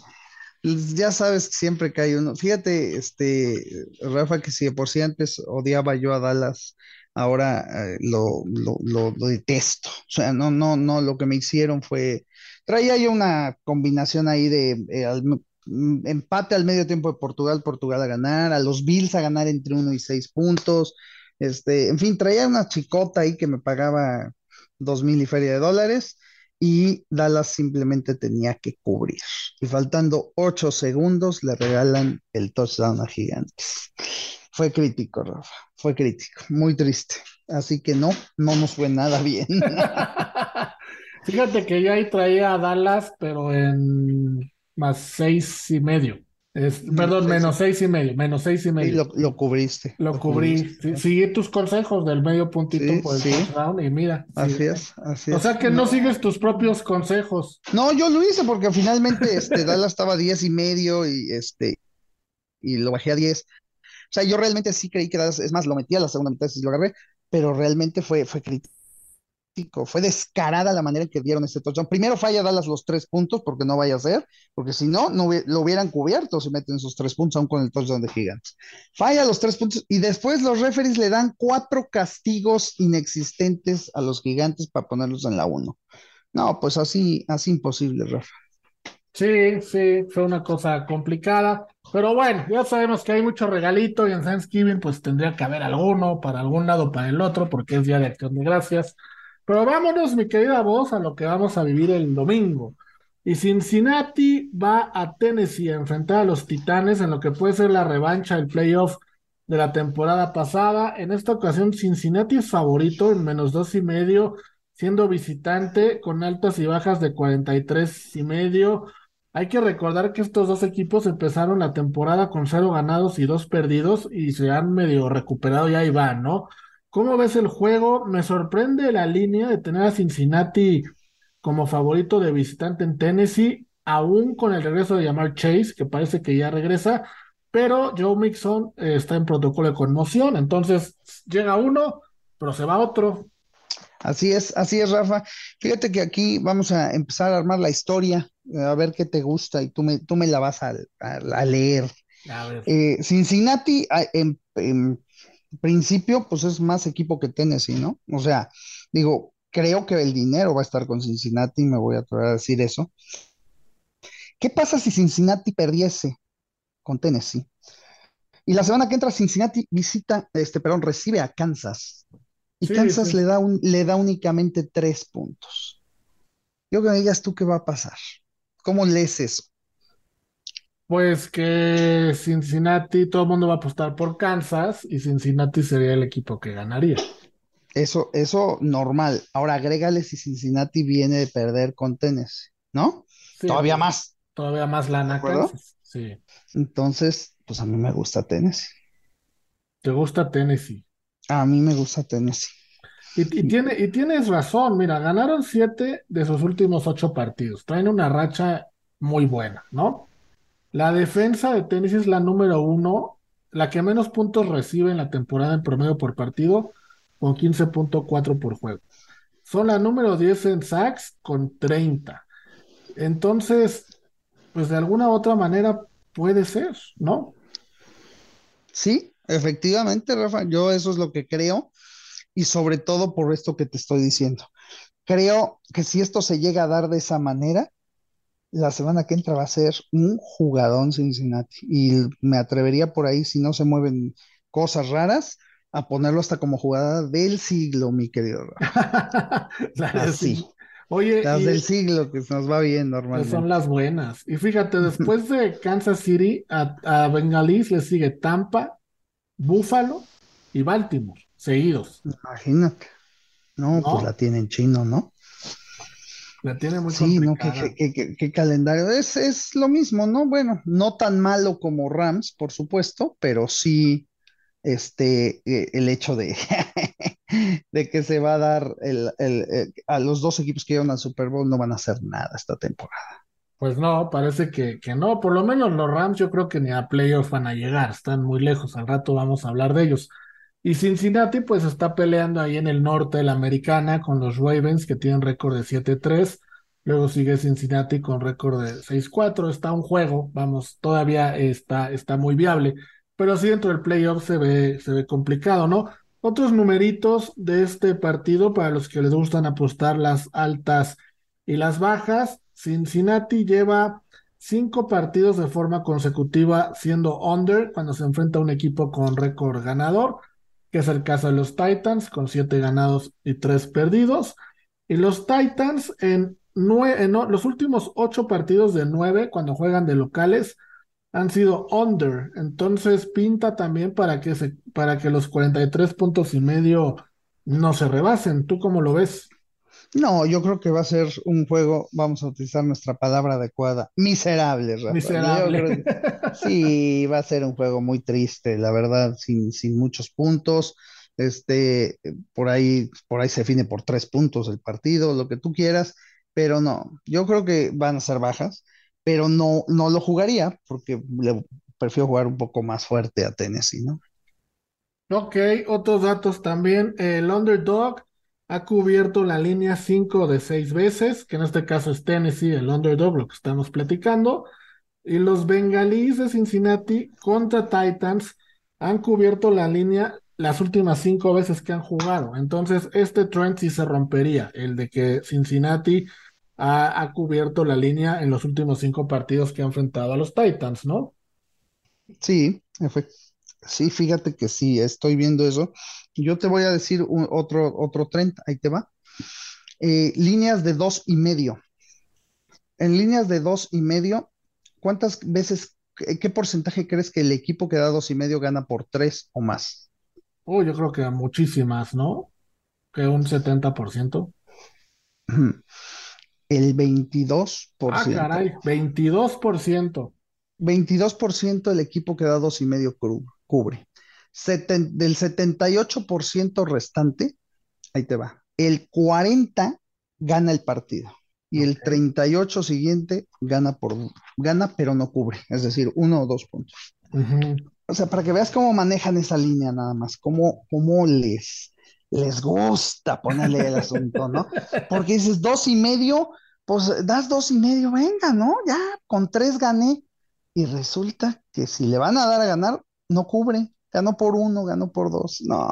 Pues ya sabes siempre que hay uno. Fíjate, este, Rafa, que si por si antes odiaba yo a Dallas, ahora eh, lo, lo, lo, lo, detesto. O sea, no, no, no, lo que me hicieron fue Traía yo una combinación ahí de eh, mm, empate al medio tiempo de Portugal, Portugal a ganar, a los Bills a ganar entre 1 y 6 puntos. Este, en fin, traía una chicota ahí que me pagaba dos mil y feria de dólares y Dallas simplemente tenía que cubrir. Y faltando 8 segundos le regalan el touchdown a Gigantes. Fue crítico, Rafa, fue crítico, muy triste. Así que no, no nos fue nada bien. [LAUGHS] Fíjate que yo ahí traía a Dallas, pero en más seis y medio. perdón, menos seis y medio, menos seis y medio. lo, cubriste. Lo, cubrí. Seguí tus consejos del medio puntito por el sí. y mira. Así es, así es. O sea que no, sigues tus propios consejos. No, yo lo hice porque finalmente este, Dallas estaba a diez y medio y este y lo bajé a diez. O sea, yo realmente sí creí que Dallas, es más, lo metí a la segunda mitad y lo agarré, pero realmente fue, fue crítico fue descarada la manera en que dieron este touchdown. Primero falla Dallas los tres puntos, porque no vaya a ser, porque si no, no lo hubieran cubierto si meten esos tres puntos, aún con el touchdown de Gigantes. Falla los tres puntos y después los referees le dan cuatro castigos inexistentes a los Gigantes para ponerlos en la uno. No, pues así, así imposible, Rafa. Sí, sí, fue una cosa complicada, pero bueno, ya sabemos que hay mucho regalito y en Thanksgiving pues tendría que haber alguno para algún lado, para el otro, porque es Día de Acción de Gracias. Pero vámonos, mi querida voz, a lo que vamos a vivir el domingo. Y Cincinnati va a Tennessee a enfrentar a los Titanes en lo que puede ser la revancha del playoff de la temporada pasada. En esta ocasión, Cincinnati es favorito en menos dos y medio siendo visitante con altas y bajas de 43 y medio. Hay que recordar que estos dos equipos empezaron la temporada con cero ganados y dos perdidos y se han medio recuperado y ahí van, ¿no? ¿Cómo ves el juego? Me sorprende la línea de tener a Cincinnati como favorito de visitante en Tennessee, aún con el regreso de llamar Chase, que parece que ya regresa, pero Joe Mixon eh, está en protocolo de conmoción, entonces llega uno, pero se va otro. Así es, así es, Rafa. Fíjate que aquí vamos a empezar a armar la historia, eh, a ver qué te gusta y tú me, tú me la vas a, leer. Eh, Cincinnati, en, principio, pues es más equipo que Tennessee, ¿no? O sea, digo, creo que el dinero va a estar con Cincinnati, me voy a atrever a decir eso. ¿Qué pasa si Cincinnati perdiese con Tennessee? Y la semana que entra Cincinnati visita, este, perdón, recibe a Kansas. Y Kansas Le, da un, le da únicamente tres puntos. Yo que me digas tú qué va a pasar. ¿Cómo lees eso? Pues que Cincinnati, todo el mundo va a apostar por Kansas y Cincinnati sería el equipo que ganaría. Eso, eso normal. Ahora agrégale si Cincinnati viene de perder con Tennessee, ¿no? todavía más. Todavía más lana Kansas. Sí. Entonces, pues a mí me gusta Tennessee. ¿Te gusta Tennessee? A mí me gusta Tennessee. Y, tiene, y tienes razón, mira, ganaron siete de sus últimos ocho partidos. Traen una racha muy buena, ¿no? La defensa de Tennessee es la número uno, la que menos puntos recibe en la temporada en promedio por partido, con 15.4 por juego. Son la número 10 en sacks con 30. Entonces, pues de alguna u otra manera puede ser, ¿no? Sí, efectivamente, Rafa, yo eso es lo que creo y sobre todo por esto que te estoy diciendo. Creo que si esto se llega a dar de esa manera, la semana que entra va a ser un jugadón Cincinnati. Y me atrevería por ahí, si no se mueven cosas raras, a ponerlo hasta como jugada del siglo, mi querido. [LAUGHS] Así. Oye, las del siglo que nos va bien normalmente. Son las buenas. Y fíjate, [LAUGHS] después de Kansas City, a, a Bengalis le sigue Tampa, Buffalo y Baltimore, seguidos. Imagínate. No, pues la tienen chino, ¿no? La tiene muy Sí, no, qué, calendario. Es, es lo mismo, ¿no? Bueno, no tan malo como Rams, por supuesto, pero sí este, eh, el hecho de, [LAUGHS] de que se va a dar el, eh, a los dos equipos que llevan al Super Bowl no van a hacer nada esta temporada. Pues no, parece que, que no. Por lo menos los Rams yo creo que ni a playoffs van a llegar, están muy lejos. Al rato vamos a hablar de ellos. Y Cincinnati pues está peleando ahí en el norte de la americana con los Ravens que tienen récord de 7-3. Luego sigue Cincinnati con récord de 6-4. Está un juego, vamos, todavía está, está muy viable. Pero sí dentro del playoff se ve, se ve complicado, ¿no? Otros numeritos de este partido para los que les gustan apostar las altas y las bajas. Cincinnati lleva cinco partidos de forma consecutiva siendo under cuando se enfrenta a un equipo con récord ganador que es el caso de los Titans, con siete ganados y tres perdidos. Y los Titans en, los últimos ocho partidos de nueve, cuando juegan de locales, han sido under. Entonces pinta también para que, se, para que los 43 puntos y medio no se rebasen. ¿Tú cómo lo ves? No, yo creo que va a ser un juego, vamos a utilizar nuestra palabra adecuada, miserable, Miserable. sí, va a ser un juego muy triste, la verdad, sin, sin muchos puntos. Este, por ahí, por ahí se define por tres puntos el partido, lo que tú quieras, pero no, yo creo que van a ser bajas, pero no, no lo jugaría porque le prefiero jugar un poco más fuerte a Tennessee, ¿no? Ok, otros datos también. El underdog ha cubierto la línea 5 de 6 veces, que en este caso es Tennessee, el underdog, lo que estamos platicando. Y los bengalíes de Cincinnati contra Titans han cubierto la línea las últimas cinco veces que han jugado. Entonces, este trend sí se rompería, el de que Cincinnati ha, ha cubierto la línea en los últimos cinco partidos que ha enfrentado a los Titans, ¿no? Sí, sí, fíjate que sí, estoy viendo eso. Yo te voy a decir otro, otro trend, ahí te va. Eh, líneas de dos y medio. En líneas de dos y medio, ¿cuántas veces, qué, porcentaje crees que el equipo que da dos y medio gana por tres o más? Oh, yo creo que muchísimas, ¿no? Que un 70%. [CLEARS THROAT] El 22%. Ah, caray, 22%. 22% del equipo que da dos y medio cubre. Del 78% restante, ahí te va. El 40 gana el partido y el 38 siguiente gana por gana pero no cubre, es decir, uno o dos puntos. O sea, para que veas cómo manejan esa línea nada más, cómo, cómo les, les gusta ponerle el asunto, ¿no? [LAUGHS] Porque dices dos y medio, pues das dos y medio, venga, ¿no? Ya con tres gané. Y resulta que si le van a dar a ganar, no cubre. Ganó por uno, ganó por dos. No.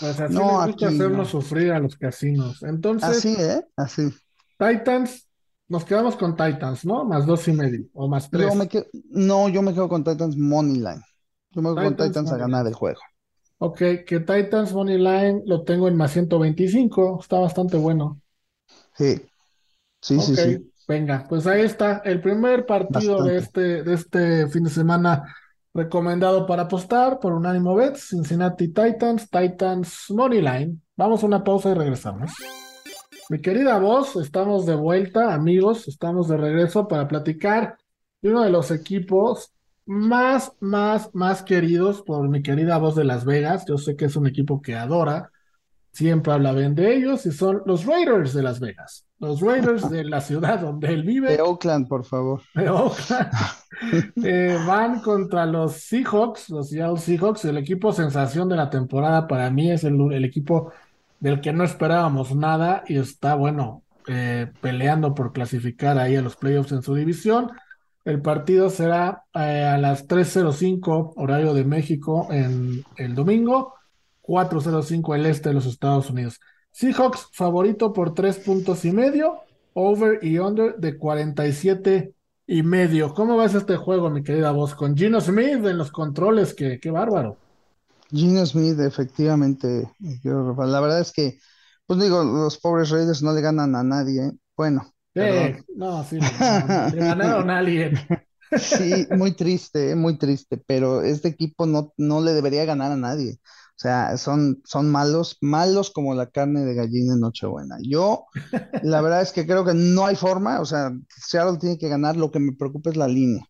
Pues así no, les gusta hacernos sufrir a los casinos. Entonces. Así, ¿eh? Así. Titans, nos quedamos con Titans, ¿no? Más dos y medio o más tres. no, yo me quedo con Titans Money Line. Yo me quedo con Titans a ganar el juego. Ok, que Titans Money Line lo tengo en más 125, está bastante bueno. Sí, sí, sí, sí. Venga, pues ahí está, el primer partido de este, de este fin de semana recomendado para apostar por Unánimo Bets, Cincinnati Titans, Titans Money Line. Vamos a una pausa y regresamos. Mi querida voz, estamos de vuelta, amigos, estamos de regreso para platicar de uno de los equipos más, más, más queridos por mi querida voz de Las Vegas. Yo sé que es un equipo que adora, siempre habla bien de ellos y son los Raiders de Las Vegas. Los Raiders de la ciudad donde él vive. De Oakland, por favor. De Oakland. [LAUGHS] Eh, van contra los Seahawks, los Seattle Seahawks, el equipo sensación de la temporada para mí es el, el equipo del que no esperábamos nada y está, bueno, eh, peleando por clasificar ahí a los playoffs en su división. El partido será eh, a las 3.05 horario de México en el domingo, 4.05 el este de los Estados Unidos. Seahawks favorito por tres puntos y medio, over y under de 47 y medio. ¿Cómo ves este juego, mi querida voz? Con Gino Smith en los controles, que qué bárbaro. Gino Smith, efectivamente, la verdad es que, pues digo, los pobres Raiders no le ganan a nadie. ¿eh? Bueno, no, sí, le ganaron a alguien. [LAUGHS] Sí, muy triste, ¿eh? muy triste, pero este equipo no, no le debería ganar a nadie. O sea, son, son malos, malos como la carne de gallina en Nochebuena. Yo, la verdad es que creo que no hay forma, o sea, Seattle tiene que ganar, lo que me preocupa es la línea.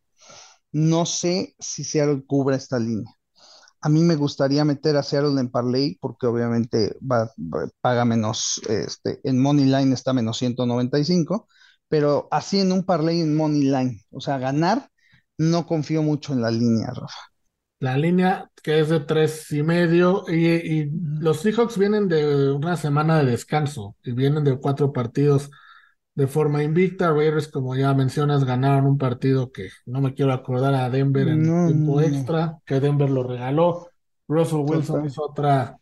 No sé si Seattle cubre esta línea. A mí me gustaría meter a Seattle en Parlay porque obviamente va, paga menos, este, en Money Line está menos 195, pero así en un Parlay en Money Line, o sea, ganar, no confío mucho en la línea, Rafa. La línea que es de tres y medio y, los Seahawks vienen de una semana de descanso y vienen de cuatro partidos de forma invicta. Raiders, como ya mencionas, ganaron un partido que no me quiero acordar a Denver en tiempo extra, que Denver lo regaló. Russell Wilson hizo otra,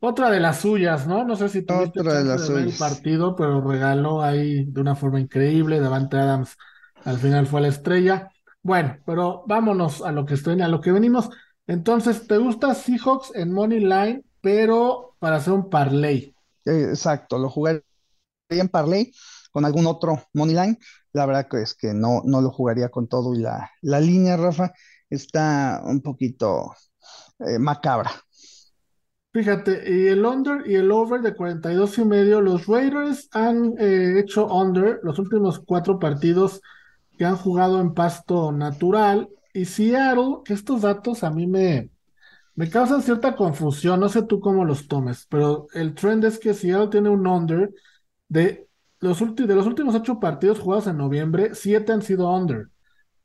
otra de las suyas, ¿no? No sé si tuviste otra de, las el partido, pero regaló ahí de una forma increíble. Davante Adams al final fue la estrella. Bueno, pero vámonos a lo que estoy, a lo que venimos. Entonces, ¿te gusta Seahawks en Money Line, pero para hacer un parlay? Exacto, lo jugaría en parlay con algún otro money line. La verdad que es que no, no lo jugaría con todo y la, la línea, Rafa, está un poquito eh, macabra. Fíjate, y el under y el over de 42 y medio, los Raiders han eh, hecho under los últimos cuatro partidos que han jugado en pasto natural. Y Seattle, estos datos a mí me, me causan cierta confusión, no sé tú cómo los tomes, pero el trend es que Seattle tiene un under de los de los últimos ocho partidos jugados en noviembre, siete han sido under.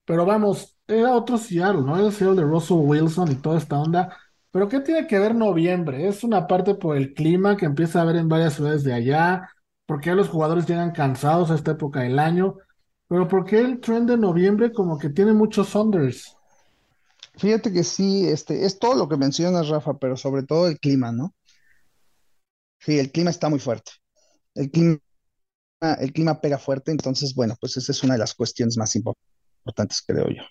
Pero vamos, era otro Seattle, ¿no? Era el Seattle de Russell Wilson y toda esta onda. Pero ¿qué tiene que ver noviembre? Es una parte por el clima que empieza a haber en varias ciudades de allá, porque los jugadores llegan cansados a esta época del año, pero ¿por qué el trend de noviembre como que tiene muchos unders? Fíjate que sí, este, es todo lo que mencionas, Rafa, pero sobre todo el clima, ¿no? Sí, el clima está muy fuerte. El clima el clima pega fuerte, entonces, bueno, pues esa es una de las cuestiones más importantes, creo yo.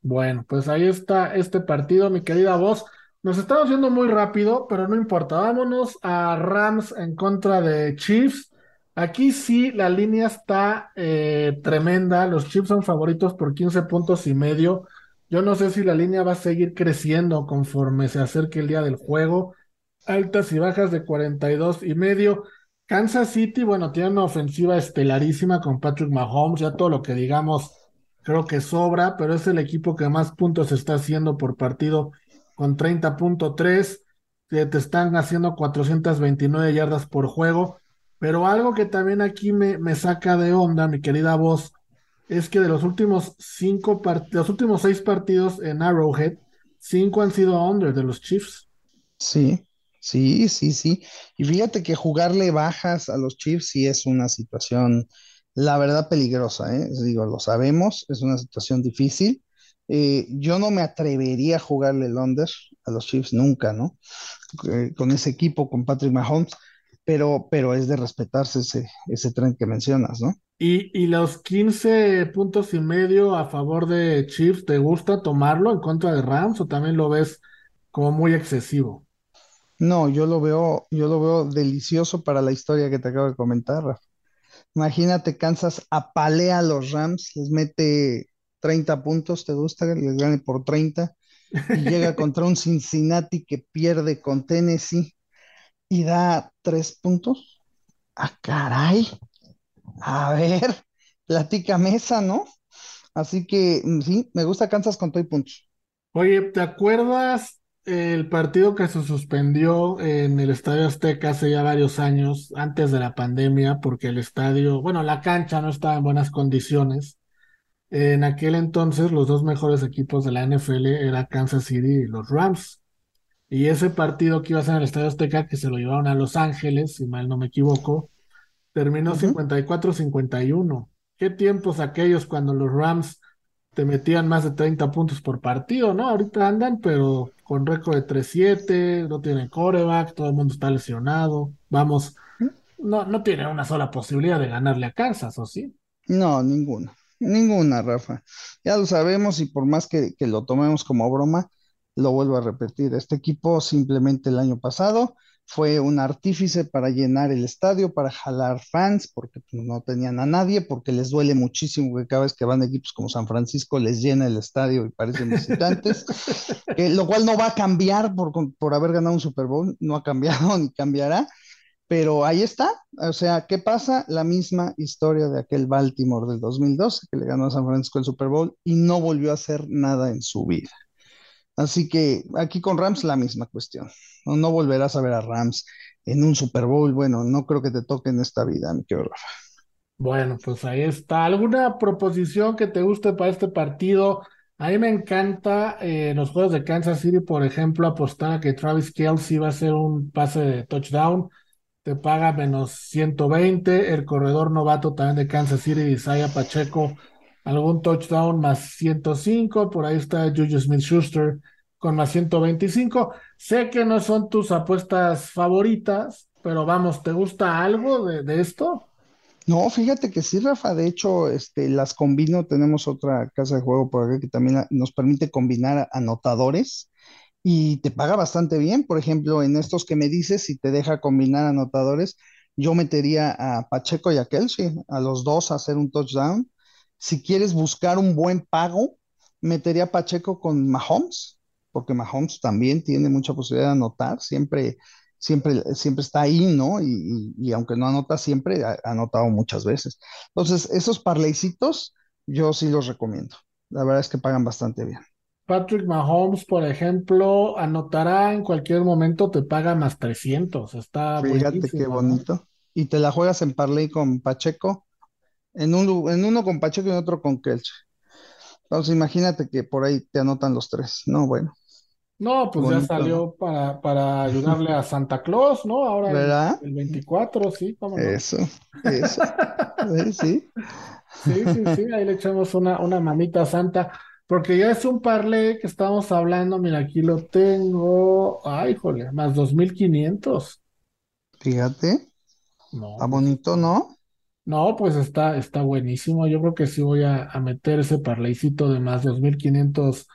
Bueno, pues ahí está este partido, mi querida voz. Nos estamos yendo muy rápido, pero no importa. Vámonos a Rams en contra de Chiefs. Aquí sí, la línea está eh, tremenda. Los Chiefs son favoritos por 15 puntos y medio. Yo no sé si la línea va a seguir creciendo conforme se acerque el día del juego. Altas y bajas de 42 y medio. Kansas City, bueno, tiene una ofensiva estelarísima con Patrick Mahomes, ya todo lo que digamos creo que sobra, pero es el equipo que más puntos está haciendo por partido con 30.3, que te están haciendo 429 yardas por juego, pero algo que también aquí me, me saca de onda, mi querida voz, es que de los últimos cinco los últimos seis partidos en Arrowhead, cinco han sido under de los Chiefs. Sí, sí, sí, sí. Y fíjate que jugarle bajas a los Chiefs sí es una situación, la verdad, peligrosa, ¿eh? Digo, lo sabemos, es una situación difícil. Eh, yo no me atrevería a jugarle el under a los Chiefs nunca, ¿no? Eh, con ese equipo, con Patrick Mahomes, pero, pero es de respetarse ese, ese tren que mencionas, ¿no? Y, y los 15 puntos y medio a favor de Chiefs, ¿te gusta tomarlo en contra de Rams o también lo ves como muy excesivo? No, yo lo veo, yo lo veo delicioso para la historia que te acabo de comentar, Rafa. Imagínate, Kansas apalea a los Rams, les mete 30 puntos, ¿te gusta? Les gane por 30 y llega [LAUGHS] contra un Cincinnati que pierde con Tennessee y da 3 puntos. Ah, caray. A ver, [LAUGHS] platica mesa, ¿no? Así que mm, sí, me gusta Kansas con todo y puntos. Oye, ¿te acuerdas el partido que se suspendió en el Estadio Azteca hace ya varios años, antes de la pandemia, porque el estadio, bueno, la cancha no estaba en buenas condiciones? En aquel entonces, los dos mejores equipos de la NFL eran Kansas City y los Rams. Y ese partido que iba a ser en el Estadio Azteca, que se lo llevaron a Los Ángeles, si mal no me equivoco, terminó Ujú. 54-51. ¿Qué tiempos aquellos cuando los Rams te metían más de 30 puntos por partido, ¿no? Ahorita andan, pero con récord de 3-7, no tienen coreback, todo el mundo está lesionado. Vamos, no, no tienen una sola posibilidad de ganarle a Kansas, ¿o sí? No, ninguna, ninguna, Rafa. Ya lo sabemos y por más que, que lo tomemos como broma, lo vuelvo a repetir. Este equipo simplemente el año pasado fue un artífice para llenar el estadio, para jalar fans, porque no tenían a nadie, porque les duele muchísimo que cada vez que van equipos como San Francisco les llena el estadio y parecen visitantes, [LAUGHS] lo cual no va a cambiar por, por haber ganado un Super Bowl, no ha cambiado [LAUGHS] ni cambiará. Pero ahí está, o sea, ¿qué pasa? La misma historia de aquel Baltimore del 2012 que le ganó a San Francisco el Super Bowl y no volvió a hacer nada en su vida. Así que aquí con Rams la misma cuestión. No, volverás a ver a Rams en un Super Bowl. Bueno, no creo que te toque en esta vida, mi querido Rafa. Bueno, pues ahí está. ¿Alguna proposición que te guste para este partido? A mí me encanta eh, en los juegos de Kansas City, por ejemplo, apostar a que Travis Kelce va a hacer un pase de touchdown. Te paga menos 120. El corredor novato también de Kansas City, Isaiah Pacheco, algún touchdown más 105. Por ahí está Juju Smith-Schuster con más 125. Sé que no son tus apuestas favoritas, pero vamos, ¿te gusta algo de, de esto? No, fíjate que sí, Rafa. De hecho, este, las combino. Tenemos otra casa de juego por acá que también nos permite combinar anotadores y te paga bastante bien. Por ejemplo, en estos que me dices, si te deja combinar anotadores, yo metería a Pacheco y a Kelsey, a los dos a hacer un touchdown. Si quieres buscar un buen pago, metería a Pacheco con Mahomes, porque Mahomes también tiene mucha posibilidad de anotar, siempre, siempre, siempre está ahí, ¿no? Y, y- y aunque no anota siempre, ha, ha anotado muchas veces. Entonces, esos parleycitos, yo sí los recomiendo. La verdad es que pagan bastante bien. Patrick Mahomes, por ejemplo, anotará en cualquier momento, te paga más 300. Está Fíjate qué bonito. Y te la juegas en parlay con Pacheco, en un, en uno con Pacheco y en otro con Kelch. Entonces, imagínate que por ahí te anotan los tres. No, bueno, No, pues ya salió para, para ayudarle a Santa Claus, ¿no? Ahora el, ¿Verdad? el 24, sí, cómo no. Eso, eso. Sí, sí. Sí, sí, sí, ahí le echamos una, una manita santa, porque ya es un parlé que estamos hablando, mira, aquí lo tengo, ay, jole, más 2.500. Fíjate, No, está pues bonito, ¿no? No, pues está, está buenísimo. Yo creo que sí voy a, a meter ese parlaycito de más 2.500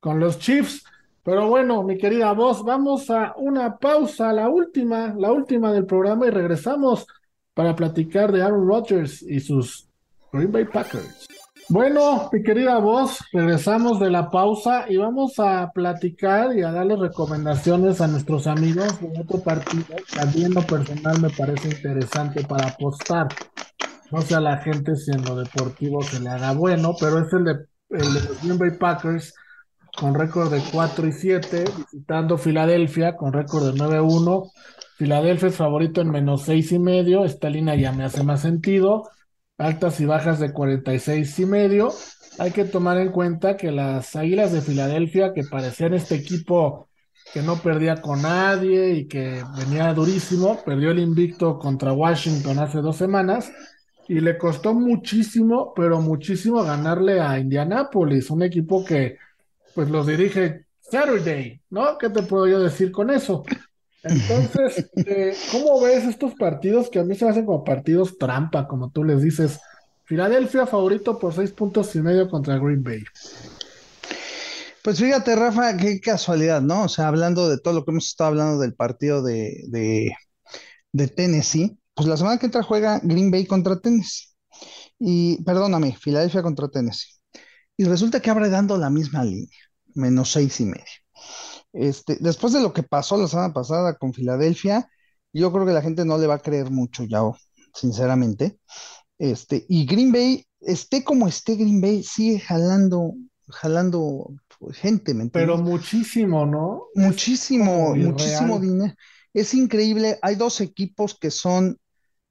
con los Chiefs. Pero bueno, mi querida voz, vamos a una pausa, la última, la última del programa y regresamos para platicar de Aaron Rodgers y sus Green Bay Packers. Bueno, mi querida voz, regresamos de la pausa y vamos a platicar y a darle recomendaciones a nuestros amigos de otro partido. También lo personal me parece interesante para apostar. No sé a la gente si en lo deportivo se le haga bueno, pero es el de, el de los Green Bay Packers con récord de 4 y 7, visitando Filadelfia con récord de 9-1. Filadelfia es favorito en menos 6 y medio. Esta línea ya me hace más sentido. Altas y bajas de 46 y medio. Hay que tomar en cuenta que las Águilas de Filadelfia, que parecían este equipo que no perdía con nadie y que venía durísimo, perdió el invicto contra Washington hace dos semanas y le costó muchísimo, pero muchísimo ganarle a Indianapolis, un equipo que pues los dirige Saturday, ¿no? ¿Qué te puedo yo decir con eso? Entonces, [LAUGHS] eh, ¿cómo ves estos partidos que a mí se hacen como partidos trampa, como tú les dices? Filadelfia favorito por seis puntos y medio contra Green Bay. Pues fíjate, Rafa, qué casualidad, ¿no? O sea, hablando de todo lo que hemos estado hablando del partido de, de, de Tennessee, pues la semana que entra juega Green Bay contra Tennessee. Y, perdóname, Filadelfia contra Tennessee. Y resulta que abre dando la misma línea, menos seis y medio. Este, después de lo que pasó la semana pasada con Filadelfia, yo creo que la gente no le va a creer mucho ya, sinceramente. Este, y Green Bay, esté como esté Green Bay, sigue jalando, jalando gente, ¿me Pero muchísimo, ¿no? Muchísimo, muchísimo dinero. Es increíble. Hay dos equipos que son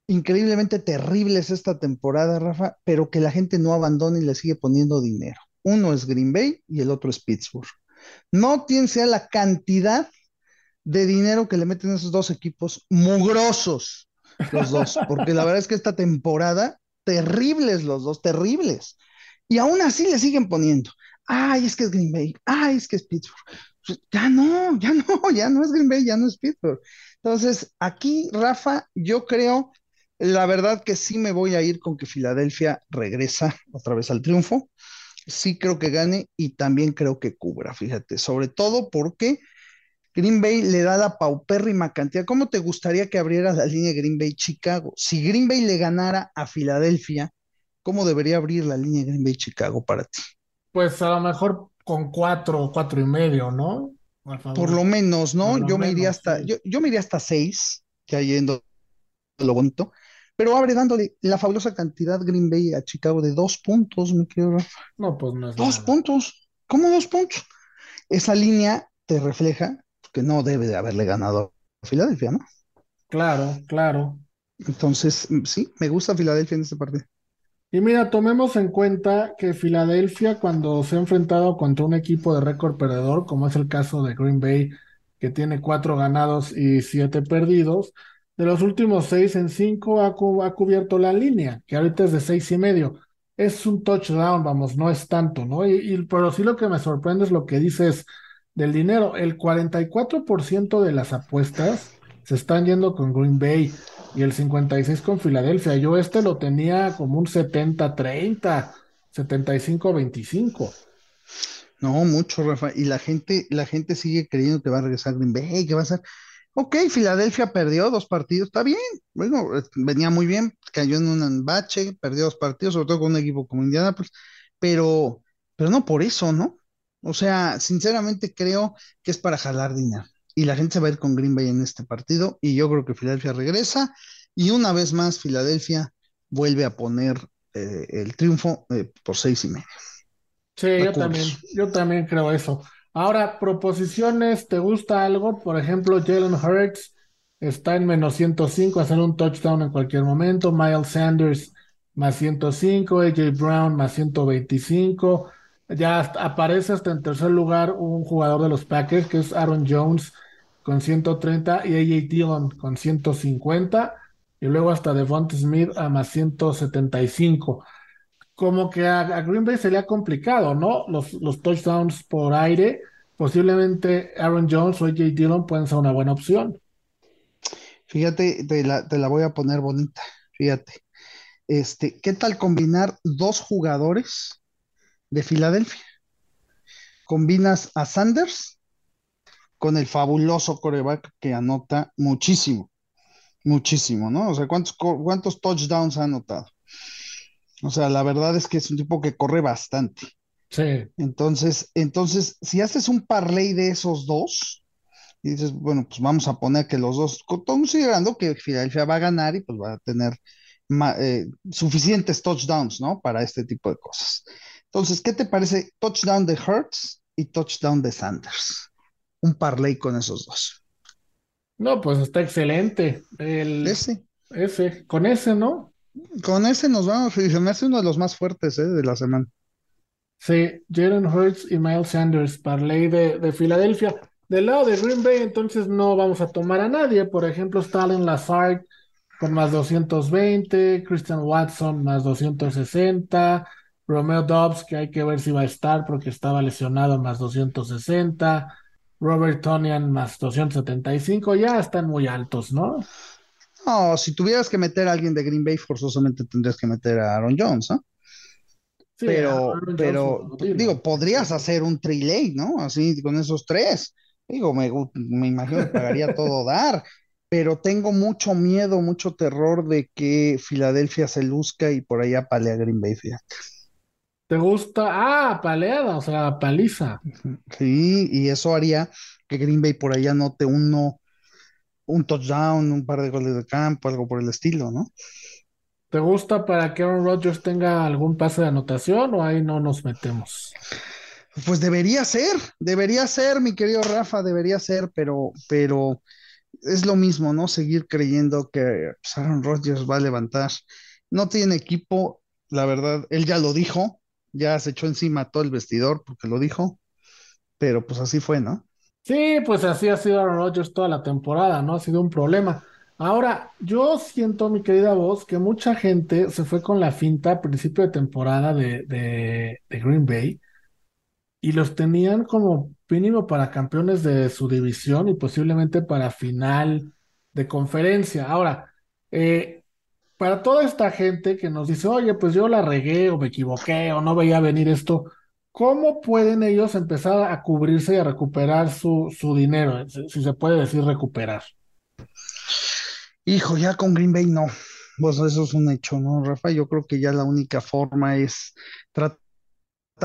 increíblemente terribles esta temporada, Rafa, pero que la gente no abandona y le sigue poniendo dinero. Uno es Green Bay y el otro es Pittsburgh. No tiene sea la cantidad de dinero que le meten esos dos equipos mugrosos, los dos, porque la verdad es que esta temporada, terribles los dos, terribles. Y aún así le siguen poniendo. Ay, es que es Green Bay. Ay, es que es Pittsburgh. Pues, ya no, ya no, ya no es Green Bay, ya no es Pittsburgh. Entonces, aquí, Rafa, yo creo, la verdad que sí me voy a ir con que Filadelfia regresa otra vez al triunfo. Sí creo que gane y también creo que cubra, fíjate, sobre todo porque Green Bay le da la paupérrima cantidad. ¿Cómo te gustaría que abriera la línea Green Bay-Chicago? Si Green Bay le ganara a Filadelfia, ¿cómo debería abrir la línea Green Bay-Chicago para ti? Pues a lo mejor con cuatro o cuatro y medio, ¿no? Por lo menos, ¿no? lo Yo me iría hasta, sí. yo, yo me iría hasta seis, ya yendo lo bonito, pero abre dándole la fabulosa cantidad Green Bay a Chicago de dos puntos, me quiero. No, pues no es Dos nada. puntos. ¿Cómo dos puntos? Esa línea te refleja que no debe de haberle ganado a Filadelfia, ¿no? Claro, claro. Entonces, mm, sí, me gusta Filadelfia en este partido. Y mira, tomemos en cuenta que Filadelfia, cuando se ha enfrentado contra un equipo de récord perdedor, como es el caso de Green Bay, que tiene cuatro ganados y siete perdidos, de los últimos seis en cinco ha, cu- ha cubierto la línea, que ahorita es de seis y medio. Es un touchdown, vamos, no es tanto, ¿no? Y, pero sí lo que me sorprende es lo que dices del dinero. El 44% de las apuestas se están yendo con Green Bay y el 56 con Filadelfia. Yo este lo tenía como un 70-30, 75-25. No, mucho, Rafa. Y la gente, la gente sigue creyendo que va a regresar Green Bay, que va a ser. Ok, Filadelfia perdió dos partidos, está bien. Bueno, venía muy bien, cayó en un bache, perdió dos partidos, sobre todo con un equipo como Indianapolis, pero, pero no por eso, ¿no? O sea, sinceramente creo que es para jalar dinero. Y la gente se va a ir con Green Bay en este partido, y yo creo que Filadelfia regresa, y una vez más Filadelfia vuelve a poner eh, el triunfo eh, por seis y medio. Sí, yo también, yo también creo eso. Ahora, proposiciones, ¿te gusta algo? Por ejemplo, Jalen Hurts está en menos 105, hacer un touchdown en cualquier momento. Miles Sanders más 105, AJ Brown más 125. Ya aparece hasta en tercer lugar un jugador de los Packers, que es Aaron Jones con 130 y AJ Dillon con 150. Y luego hasta Devonta Smith a más 175 como que a, Green Bay se le ha complicado, ¿no? Los, touchdowns por aire, posiblemente Aaron Jones o AJ Dillon pueden ser una buena opción. Fíjate, te la, voy a poner bonita. Fíjate. Este, ¿qué tal combinar dos jugadores de Filadelfia? Combinas a Sanders con el fabuloso coreback que anota muchísimo, muchísimo, ¿no? O sea, ¿cuántos, co- cuántos touchdowns ha anotado? O sea, la verdad es que es un tipo que corre bastante. Sí. Entonces, entonces, si haces un parlay de esos dos, y dices, bueno, pues vamos a poner que los dos, considerando que Filadelfia va a ganar y pues va a tener eh, suficientes touchdowns, ¿no? Para este tipo de cosas. Entonces, ¿qué te parece touchdown de Hertz y touchdown de Sanders? Un parlay con esos dos. No, pues está excelente. El, ese. Ese, con ese, ¿no? Con ese nos vamos, y se me uno de los más fuertes ¿eh? de la semana. Sí, Jalen Hurts y Miles Sanders, parlay de, de Filadelfia. Del lado de Green Bay, entonces no vamos a tomar a nadie. Por ejemplo, Stalin Lazard con más 220, Christian Watson más 260, Romeo Dobbs, que hay que ver si va a estar porque estaba lesionado, más 260, Robert Tonian más 275, ya están muy altos, ¿no? No, si tuvieras que meter a alguien de Green Bay, forzosamente tendrías que meter a Aaron Jones, ¿no? pero, pero, digo, podrías hacer un trilay, ¿no? Así con esos tres. Digo, me, me imagino que pagaría [LAUGHS] todo dar, pero tengo mucho miedo, mucho terror de que Filadelfia se luzca y por allá palea Green Bay, ¿Te gusta? Ah, paleada, o sea, paliza. Sí, y eso haría que Green Bay por allá note uno, un touchdown, un par de goles de campo, algo por el estilo, ¿no? ¿Te gusta para que Aaron Rodgers tenga algún pase de anotación o ahí no nos metemos? Pues debería ser, debería ser, mi querido Rafa, debería ser, pero, pero es lo mismo, ¿no? Seguir creyendo que pues, Aaron Rodgers va a levantar. No tiene equipo, la verdad, él ya lo dijo, ya se echó encima todo el vestidor porque lo dijo, pero pues así fue, ¿no? Sí, pues así ha sido Aaron Rodgers toda la temporada, ¿no? Ha sido un problema. Ahora, yo siento, mi querida voz, que mucha gente se fue con la finta a principio de temporada de, de, de Green Bay y los tenían como mínimo para campeones de su división y posiblemente para final de conferencia. Ahora, eh, para toda esta gente que nos dice, oye, pues yo la regué o me equivoqué o no veía venir esto, ¿cómo pueden ellos empezar a cubrirse y a recuperar su, su dinero? Si, se puede decir recuperar. Hijo, ya con Green Bay no. Pues eso es un hecho, ¿no, Rafa? Yo creo que ya la única forma es tratar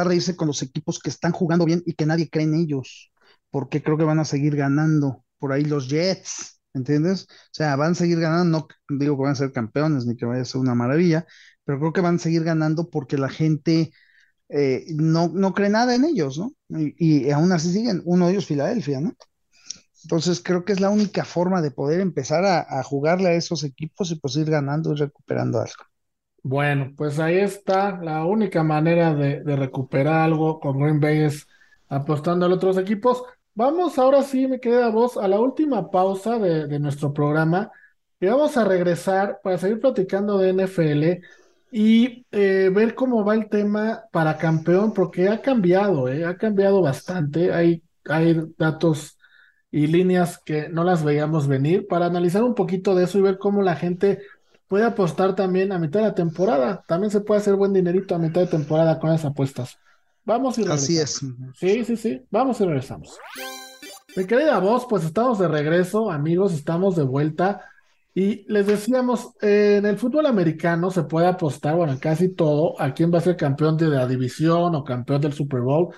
de irse con los equipos que están jugando bien y que nadie cree en ellos, porque creo que van a seguir ganando. Por ahí los Jets, ¿entiendes? O sea, van a seguir ganando, no digo que van a ser campeones ni que vaya a ser una maravilla, pero creo que van a seguir ganando porque la gente eh, no, no cree nada en ellos, ¿no? Y, y, aún así siguen, uno de ellos Filadelfia, ¿no? Entonces creo que es la única forma de poder empezar a, jugarle a esos equipos y pues ir ganando y recuperando algo. Bueno, pues ahí está. La única manera de, recuperar algo con Green Bay es apostando a otros equipos. Vamos ahora sí, me queda voz, a la última pausa de, nuestro programa y vamos a regresar para seguir platicando de NFL y eh, ver cómo va el tema para campeón, porque ha cambiado, eh, ha cambiado bastante. Hay, hay datos y líneas que no las veíamos venir para analizar un poquito de eso y ver cómo la gente puede apostar también a mitad de la temporada. También se puede hacer buen dinerito a mitad de temporada con esas apuestas. Vamos y regresamos. Así es. Sí, sí, sí. Vamos y regresamos. Mi querida voz, pues estamos de regreso, amigos, estamos de vuelta. Y les decíamos, en el fútbol americano se puede apostar, bueno, casi todo, a quién va a ser campeón de la división o campeón del Super Bowl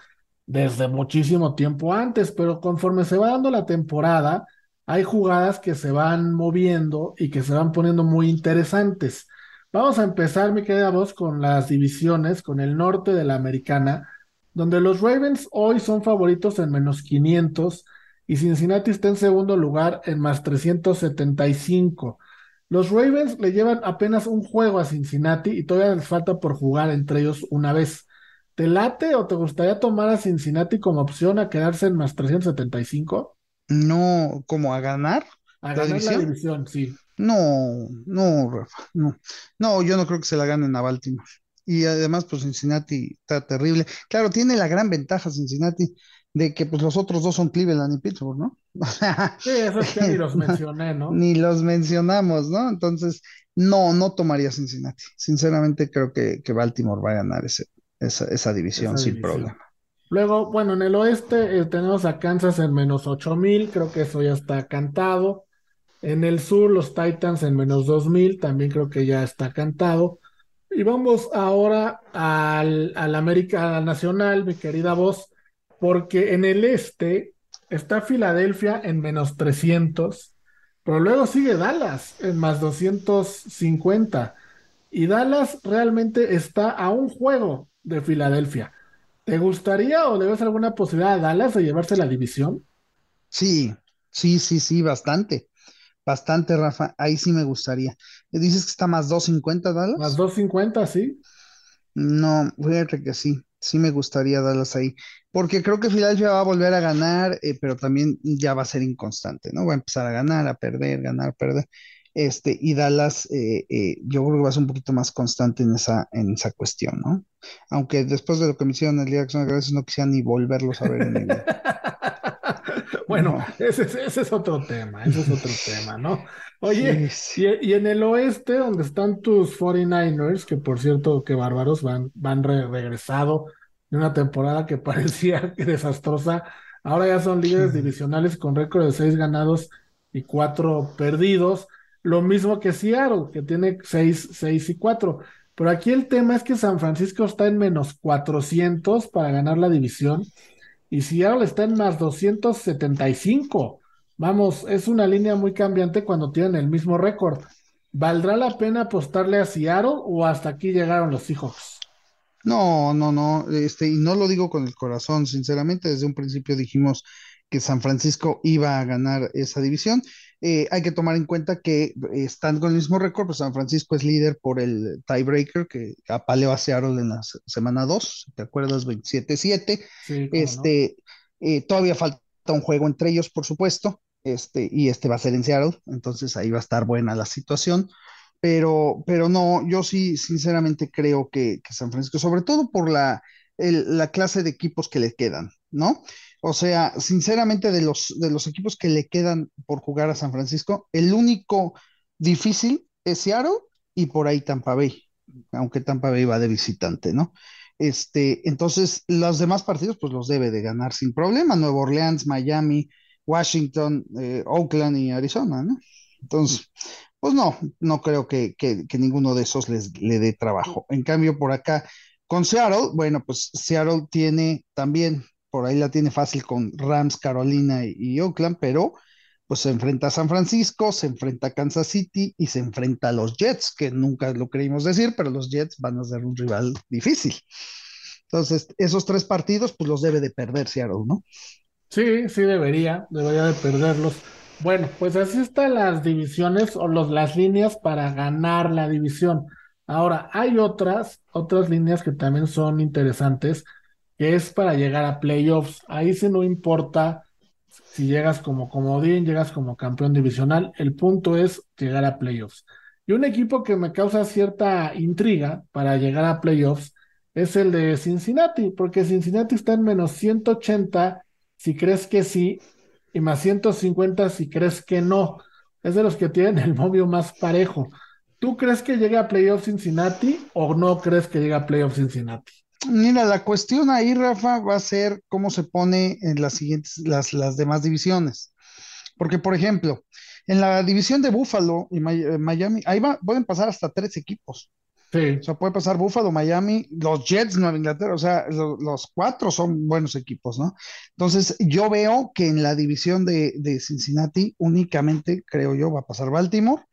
desde muchísimo tiempo antes, pero conforme se va dando la temporada, hay jugadas que se van moviendo y que se van poniendo muy interesantes. Vamos a empezar, mi querida voz, con las divisiones, con el norte de la americana, donde los Ravens hoy son favoritos en menos 500 y Cincinnati está en segundo lugar en más 375. Los Ravens le llevan apenas un juego a Cincinnati y todavía les falta por jugar entre ellos una vez. ¿Te late o te gustaría tomar a Cincinnati como opción a quedarse en más 375? No, como a ganar. A ganar la división, sí. No, no, Rafa, no. No, yo no creo que se la ganen a Baltimore. Y además, pues Cincinnati está terrible. Claro, tiene la gran ventaja Cincinnati de que pues los otros dos son Cleveland y Pittsburgh, ¿no? [LAUGHS] sí, eso es que ni los mencioné, ¿no? [LAUGHS] Ni los mencionamos, ¿no? Entonces, no, no tomaría Cincinnati. Sinceramente creo que, que Baltimore va a ganar ese, esa, división sin problema. Luego, bueno, en el oeste eh, tenemos a Kansas en menos 8000, creo que eso ya está cantado. En el sur, los Titans en menos 2000, también creo que ya está cantado. Y vamos ahora al, al América Nacional, mi querida voz, porque en el este está Filadelfia en menos 300, pero luego sigue Dallas en más 250. Y Dallas realmente está a un juego de Filadelfia. ¿Te gustaría o le ves alguna posibilidad a Dallas de llevarse la división? Sí, sí, sí, sí, bastante. Bastante, Rafa. Ahí sí me gustaría. ¿Dices que está más 250 Más Dallas? 250, sí. No, fíjate que sí. Sí me gustaría Dallas ahí. Porque creo que Filadelfia va a volver a ganar, eh, pero también ya va a ser inconstante, ¿no? Va a empezar a ganar, a perder, ganar, perder. Este, y Dallas, eh, eh, yo creo que va a ser un poquito más constante en esa, en esa cuestión, ¿no? Aunque después de lo que me hicieron el día de Acción de Gracias, no quisiera ni volverlos a ver en vida. [LAUGHS] Bueno, No, ese, es- ese es otro tema, ese es otro tema, ¿no? Oye, sí, sí. y, y en el oeste, donde están tus 49ers, que por cierto, qué bárbaros, van, van re- regresado de una temporada que [LAUGHS] parecía que desastrosa. Ahora ya son líderes divisionales con récord de seis ganados y cuatro perdidos. Lo mismo que Seattle, que tiene seis, seis y cuatro. Pero aquí el tema es que San Francisco está en menos 400 para ganar la división y Seattle está en más 275. Vamos, es una línea muy cambiante cuando tienen el mismo récord. ¿Valdrá la pena apostarle a Seattle o hasta aquí llegaron los Seahawks? No, no, no, este, y no lo digo con el corazón, sinceramente, desde un principio dijimos que San Francisco iba a ganar esa división. Eh, hay que tomar en cuenta que están con el mismo récord, pues San Francisco es líder por el tiebreaker que apaleó a Seattle en la se- semana 2, ¿te acuerdas? 27-7. Sí, no. Este, eh, todavía falta un juego entre ellos, por supuesto, este, y este va a ser en Seattle, entonces ahí va a estar buena la situación. Pero, pero no, yo sí, sinceramente creo que, San Francisco, sobre todo por la, la clase de equipos que le quedan, ¿no? O sea, sinceramente, de los, de los equipos que le quedan por jugar a San Francisco, el único difícil es Seattle y por ahí Tampa Bay, aunque Tampa Bay va de visitante, ¿no? Este, entonces, los demás partidos, pues los debe de ganar sin problema. Nueva Orleans, Miami, Washington, eh, Oakland y Arizona, ¿no? Entonces, pues no, no creo que, que- que ninguno de esos les le dé trabajo. En cambio, por acá, con Seattle, bueno, pues Seattle tiene también, por ahí la tiene fácil con Rams, Carolina y, y Oakland, pero pues se enfrenta a San Francisco, se enfrenta a Kansas City y se enfrenta a los Jets, que nunca lo creímos decir, pero los Jets van a ser un rival difícil. Entonces, esos tres partidos, pues los debe de perder Seattle, ¿no? Sí, sí debería, debería de perderlos. Bueno, pues así están las divisiones o los, las líneas para ganar la división. Ahora, hay otras, otras líneas que también son interesantes, que es para llegar a playoffs. Ahí sí no importa si llegas como comodín, llegas como campeón divisional, el punto es llegar a playoffs. Y un equipo que me causa cierta intriga para llegar a playoffs es el de Cincinnati, porque Cincinnati está en menos 180 si crees que sí, y más 150 si crees que no. Es de los que tienen el momio más parejo. ¿Tú crees que llegue a playoffs Cincinnati o no crees que llegue a playoffs Cincinnati? Mira, la cuestión ahí, Rafa, va a ser cómo se pone en las siguientes, las, las demás divisiones. Porque, por ejemplo, en la división de Buffalo y eh, Miami, ahí va, pueden pasar hasta tres equipos. Sí, O sea, puede pasar Buffalo, Miami, los Jets, Nueva Inglaterra, o sea, lo- los cuatro son buenos equipos, ¿no? Entonces, yo veo que en la división de, de Cincinnati únicamente, creo yo, va a pasar Baltimore,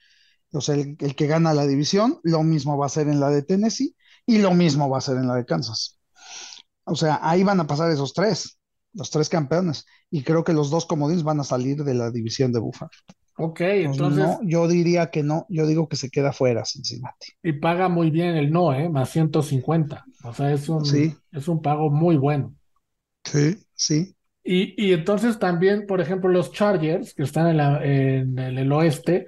o sea, el, el que gana la división, lo mismo va a ser en la de Tennessee y lo mismo va a ser en la de Kansas. O sea, ahí van a pasar esos tres, los tres campeones, y creo que los dos comodines van a salir de la división de Buffalo. ok, Entonces, no, yo diría que no, yo digo que se queda fuera Cincinnati. y paga muy bien el no, ¿eh? Más 150. O sea, es un, Sí, es un pago muy bueno. sí, sí. Y, y entonces también, por ejemplo, los Chargers, que están en, la- en el oeste,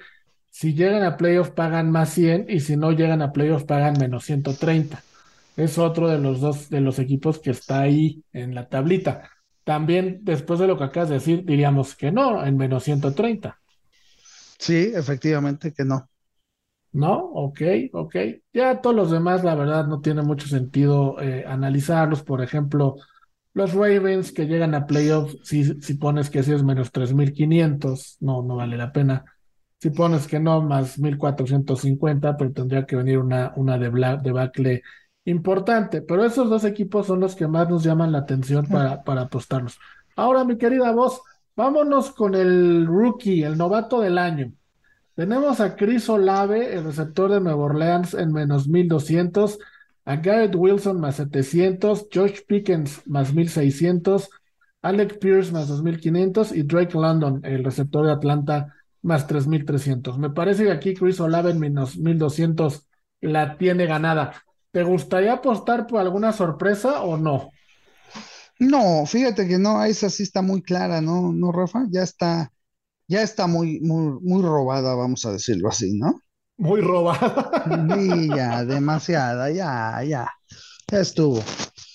si llegan a playoffs pagan más 100 y si no llegan a playoffs pagan menos 130. Es otro de los dos de los equipos que está ahí en la tablita. También, después de lo que acabas de decir, diríamos que no, en menos 130. Sí, efectivamente que no. ¿No? Ok, ok. Ya todos los demás, la verdad, no tiene mucho sentido eh, analizarlos. Por ejemplo, los Ravens que llegan a playoffs, si, si pones que si es menos 3.500, no, no vale la pena. Si pones que no, más 1450, pero tendría que venir una, una debacle importante. Pero esos dos equipos son los que más nos llaman la atención para, para apostarlos. Ahora, mi querida voz, vámonos con el rookie, el novato del año. Tenemos a Chris Olave, el receptor de Nueva Orleans, en menos 1200, a Garrett Wilson más 700, George Pickens más 1600, Alec Pierce más 2500 y Drake London, el receptor de Atlanta, más 3300. Me parece que aquí Chris Olave en menos 1200 la tiene ganada. ¿Te gustaría apostar por alguna sorpresa o no? No, fíjate que no, esa sí está muy clara, ¿no? ¿No, Rafa? Ya está, ya está muy, muy, muy robada, vamos a decirlo así, ¿no? Muy robada. Sí, ya, demasiada, ya, ya. Ya estuvo.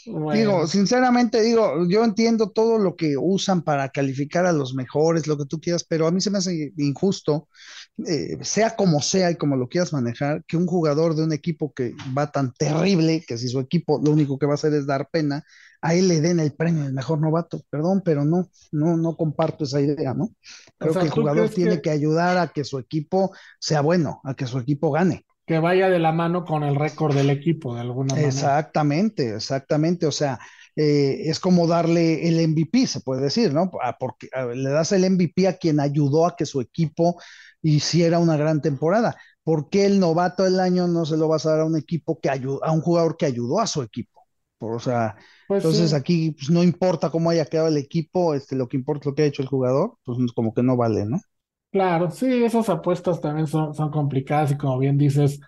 Digo, sinceramente, digo, yo entiendo todo lo que usan para calificar a los mejores, lo que tú quieras, pero a mí se me hace injusto, eh, sea como sea y como lo quieras manejar, que un jugador de un equipo que va tan terrible, que si su equipo lo único que va a hacer es dar pena, a él le den el premio del mejor novato. Perdón, pero no, no, no comparto esa idea, ¿no? Creo que el jugador tiene que ayudar a que su equipo sea bueno, a que su equipo gane que vaya de la mano con el récord del equipo, de alguna manera. Exactamente, exactamente. O sea, eh, es como darle el MVP, se puede decir, ¿no? Ah, porque ah, le das el MVP a quien ayudó a que su equipo hiciera una gran temporada. ¿Por qué el novato del año no se lo vas a dar a un equipo que ayudó, a un jugador que ayudó a su equipo? o sea, pues entonces aquí pues, no importa cómo haya quedado el equipo, este, lo que importa es lo que ha hecho el jugador, pues como que no vale, ¿no? Claro, sí, esas apuestas también son, son complicadas y como bien dices,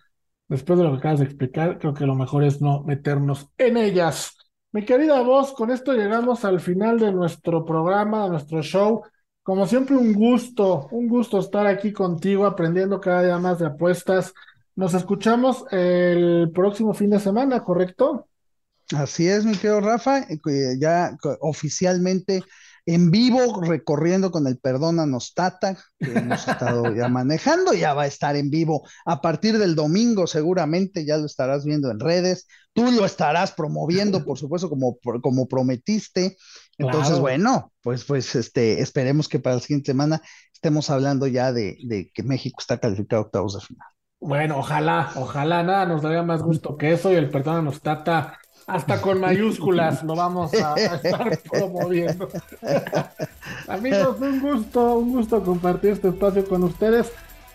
después de lo que acabas de explicar, creo que lo mejor es no meternos en ellas. Mi querida voz, con esto llegamos al final de nuestro programa, de nuestro show. Como siempre, un gusto, un gusto estar aquí contigo aprendiendo cada día más de apuestas. Nos escuchamos el próximo fin de semana, ¿correcto? Así es, mi querido Rafa, eh, ya oficialmente en vivo recorriendo con el Perdónanos Tata, que hemos estado ya [LAUGHS] manejando, ya va a estar en vivo a partir del domingo seguramente, ya lo estarás viendo en redes, tú lo estarás promoviendo, por supuesto, como, como prometiste. Entonces, bueno, pues, pues este, esperemos que para la siguiente semana estemos hablando ya de, de que México está calificado a octavos de final. Bueno, ojalá, ojalá, nada nos daría más gusto que eso y el Perdónanos Tata hasta con mayúsculas lo vamos a, [LAUGHS] estar promoviendo. [LAUGHS] Amigos, un gusto, un gusto compartir este espacio con ustedes.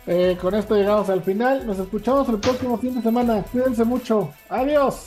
Eh, con esto llegamos al final. Nos escuchamos el próximo fin de semana. Cuídense mucho. Adiós.